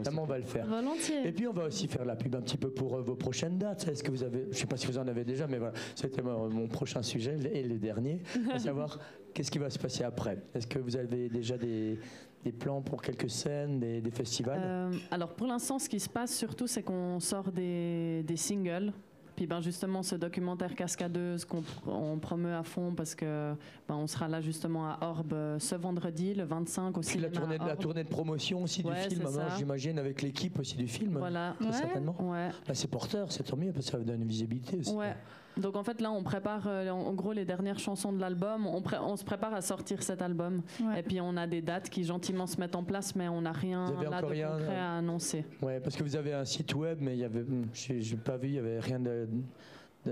Évidemment, on va le faire. Volontiers. Et puis on va aussi faire la pub un petit peu pour euh, vos prochaines dates. Est-ce que vous avez, je ne sais pas si vous en avez déjà, mais voilà, c'était mon, mon prochain sujet et les derniers, à savoir *laughs* qu'est-ce qui va se passer après? Est-ce que vous avez déjà des, des plans pour quelques scènes, des, des festivals? Euh, alors pour l'instant, ce qui se passe surtout, c'est qu'on sort des, des singles. Puis ben justement, ce documentaire Cascadeuse qu'on pr- on promeut à fond parce que ben, on sera là justement à Orbe euh, ce vendredi, le 25 au Puis la tournée, la de promotion aussi Ouais, du film, ça. j'imagine, avec l'équipe aussi du film. Voilà. Très Ouais. certainement. Ouais. Bah, c'est porteur, c'est tant mieux parce que ça donne une visibilité aussi. Ouais. Donc en fait là, on prépare euh, en gros les dernières chansons de l'album. On, pré- on se prépare à sortir cet album. Ouais. Et puis on a des dates qui gentiment se mettent en place, mais on n'a rien là encore de rien, concret euh, à annoncer. Ouais, parce que vous avez un site web, mais il y avait, hmm, j'ai j'ai pas vu, il y avait rien de,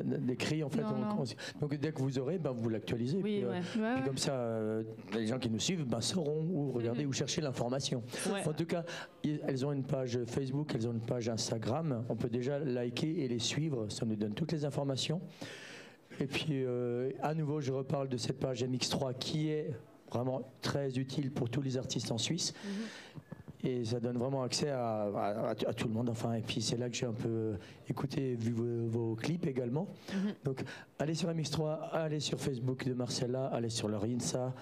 d'écrit en fait. Non, donc, non. on- donc dès que vous aurez, ben, vous l'actualisez. Oui, puis, euh, ouais. Ouais, puis ouais. comme ça, euh, les gens qui nous suivent ben, sauront où regarder, où chercher l'information. En tout cas, elles ont une page Facebook, elles ont une page Instagram. On peut déjà liker et les suivre. Ça nous donne toutes les informations. Et puis, euh, à nouveau, je reparle de cette page MX3 qui est vraiment très utile pour tous les artistes en Suisse. Et ça donne vraiment accès à, à- à tout le monde. Enfin, et puis c'est là que j'ai un peu écouté et vu vos, vos clips également. Mhm. Donc, allez sur MX3, allez sur Facebook de Marcella, allez sur leur Insta,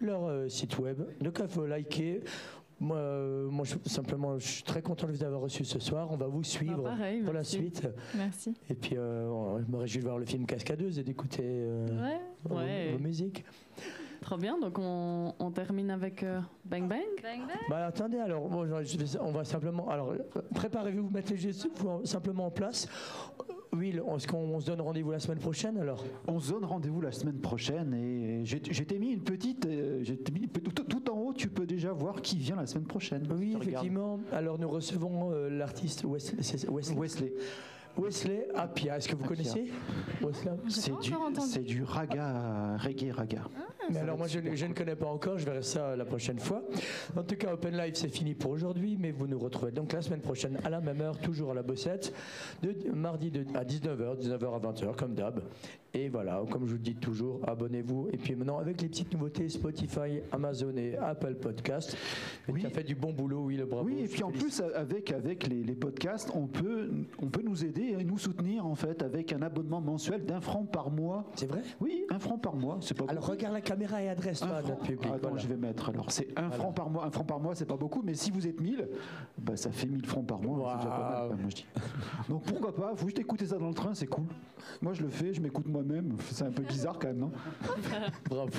leur euh, site web. Donc, il faut liker. Moi, euh, moi je, simplement, je suis très content de vous avoir reçu ce soir. On va vous suivre Ah, pareil, pour la suite. Merci. Et puis, euh, je me réjouis de voir le film Cascadeuse et d'écouter euh, Ouais. vos- Ouais. vos musiques. Trop bien, donc on, on termine avec euh, Bang Bang. Bang bang. Bah, attendez, alors, bon, je vais- on va simplement. Alors, euh, préparez-vous, vous mettez juste vous, simplement en place. Oui, le- est-ce qu'on on se donne rendez-vous la semaine prochaine alors? On se donne rendez-vous la semaine prochaine et j'ai j'ai t'ai mis une petite. euh, j'ai t'ai mis- tout, tout en haut, tu peux déjà voir qui vient la semaine prochaine. Oui, effectivement. Alors, nous recevons euh, l'artiste c'est Wesley. Wesley. Wesley Appia. Est-ce que vous connaissez Wesley C'est du, c'est du raga, reggae raga. Mais Ça alors moi je, ne connais pas encore, je verrai ça la prochaine fois. En tout cas, Open Live c'est fini pour aujourd'hui, mais vous nous retrouvez donc la semaine prochaine à la même heure, toujours à la Bossette, de mardi de- à 19h, 19h à 20h comme d'hab. Et voilà, comme je vous le dis toujours, abonnez-vous. Et puis maintenant avec les petites nouveautés Spotify, Amazon et Apple Podcast, Oui. tu as fait du bon boulot, oui, le bravo. Oui, et puis en plus, avec, avec les, les podcasts, on peut, on peut nous aider et nous soutenir en fait avec un abonnement mensuel d'un franc par mois. C'est vrai? Oui, un franc par mois, c'est pas Alors beaucoup. regarde la caméra et Un adresse-toi à franc. notre public. Attends, voilà. je vais mettre alors. C'est un Voilà. franc par mois. Un franc par mois, c'est pas beaucoup, mais si vous êtes 1000, bah, ça fait 1000 francs par mois. C'est déjà pas mal, Waouh. quoi, moi, je dis. Donc pourquoi pas Faut juste écouter ça dans le train, c'est cool. Moi, je le fais, je m'écoute moi-même. C'est un peu bizarre quand même, non? *laughs* Bravo.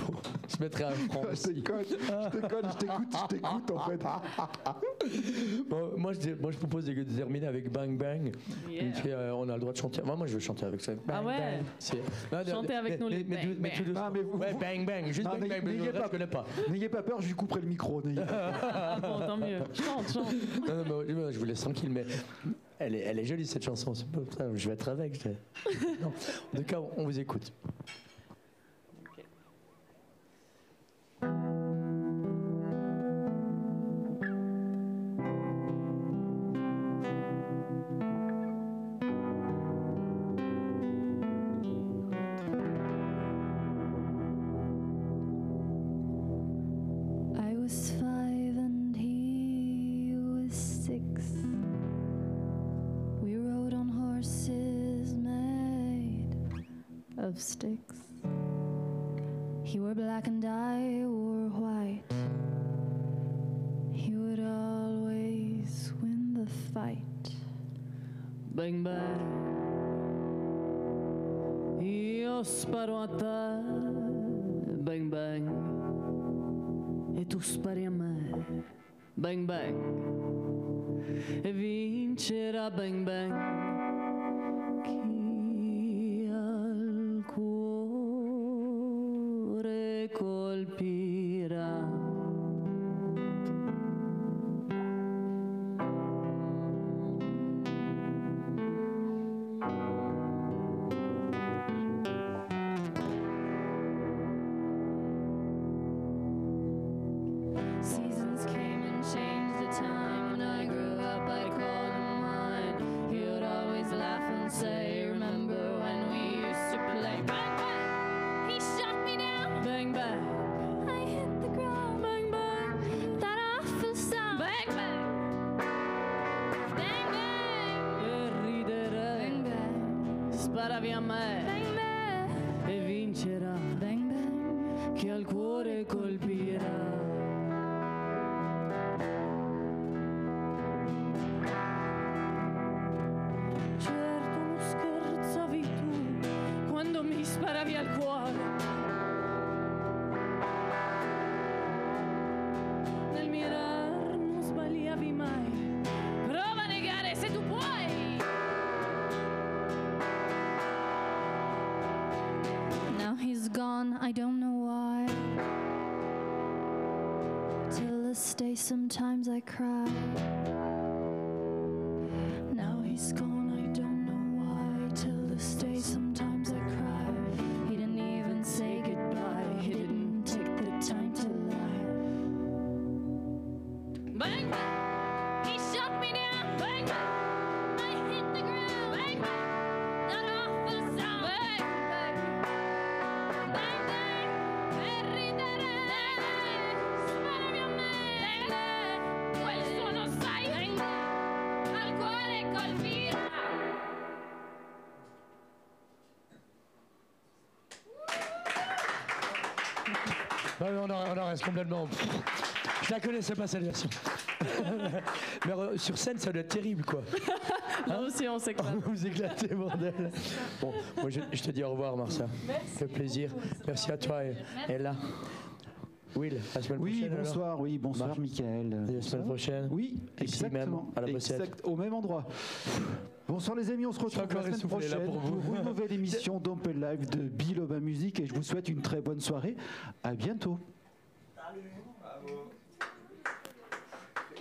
Je mettrai un franc. Je déconne, je t'écoute, je t'écoute en fait. *laughs* Bon, moi, je, moi, je propose de terminer avec Bang Bang. Yeah. Euh, on a le droit de chanter. Moi, moi, je veux chanter avec ça. Bang, Ah ouais Non, Chantez avec nous, les mais, bang, mais bang. tout doucement. Non, mais vous- ouais, vous- bang bang. Juste Non, bang n'ayez- bang. mais le n'ayez reste, pas- je connais pas. N'ayez pas peur, je lui couperai le micro. n'ayez pas peur. *laughs* Ah bon, tant mieux. Chante, chante. *laughs* Non, non, mais, moi, je vous laisse tranquille, mais elle est, elle est jolie cette chanson. c'est pas ça, je vais être avec. je- *laughs* Non. En tout cas, on vous écoute. Bang! Sparavi a me. Sometimes on, en, on en reste complètement. Je la connaissais pas cette version. *laughs* Mais euh, sur scène, ça doit être terrible, quoi. *laughs* Là aussi, on s'éclate. *laughs* Vous éclatez, bordel. Bon, moi, je, je te dis au revoir, Marcia. Fait plaisir. Merci à toi et, et là. Will, la semaine Oui, prochaine. bonsoir, oui, bonsoir, Marche. Michael. Et la semaine prochaine. Oui, Ici même, exactement. à la Bossette. Exact, au même endroit. Bonsoir les amis, on se retrouve la semaine prochaine pour une nouvelle émission d'Open Live de Biloba Music et je vous souhaite une très bonne soirée. À bientôt.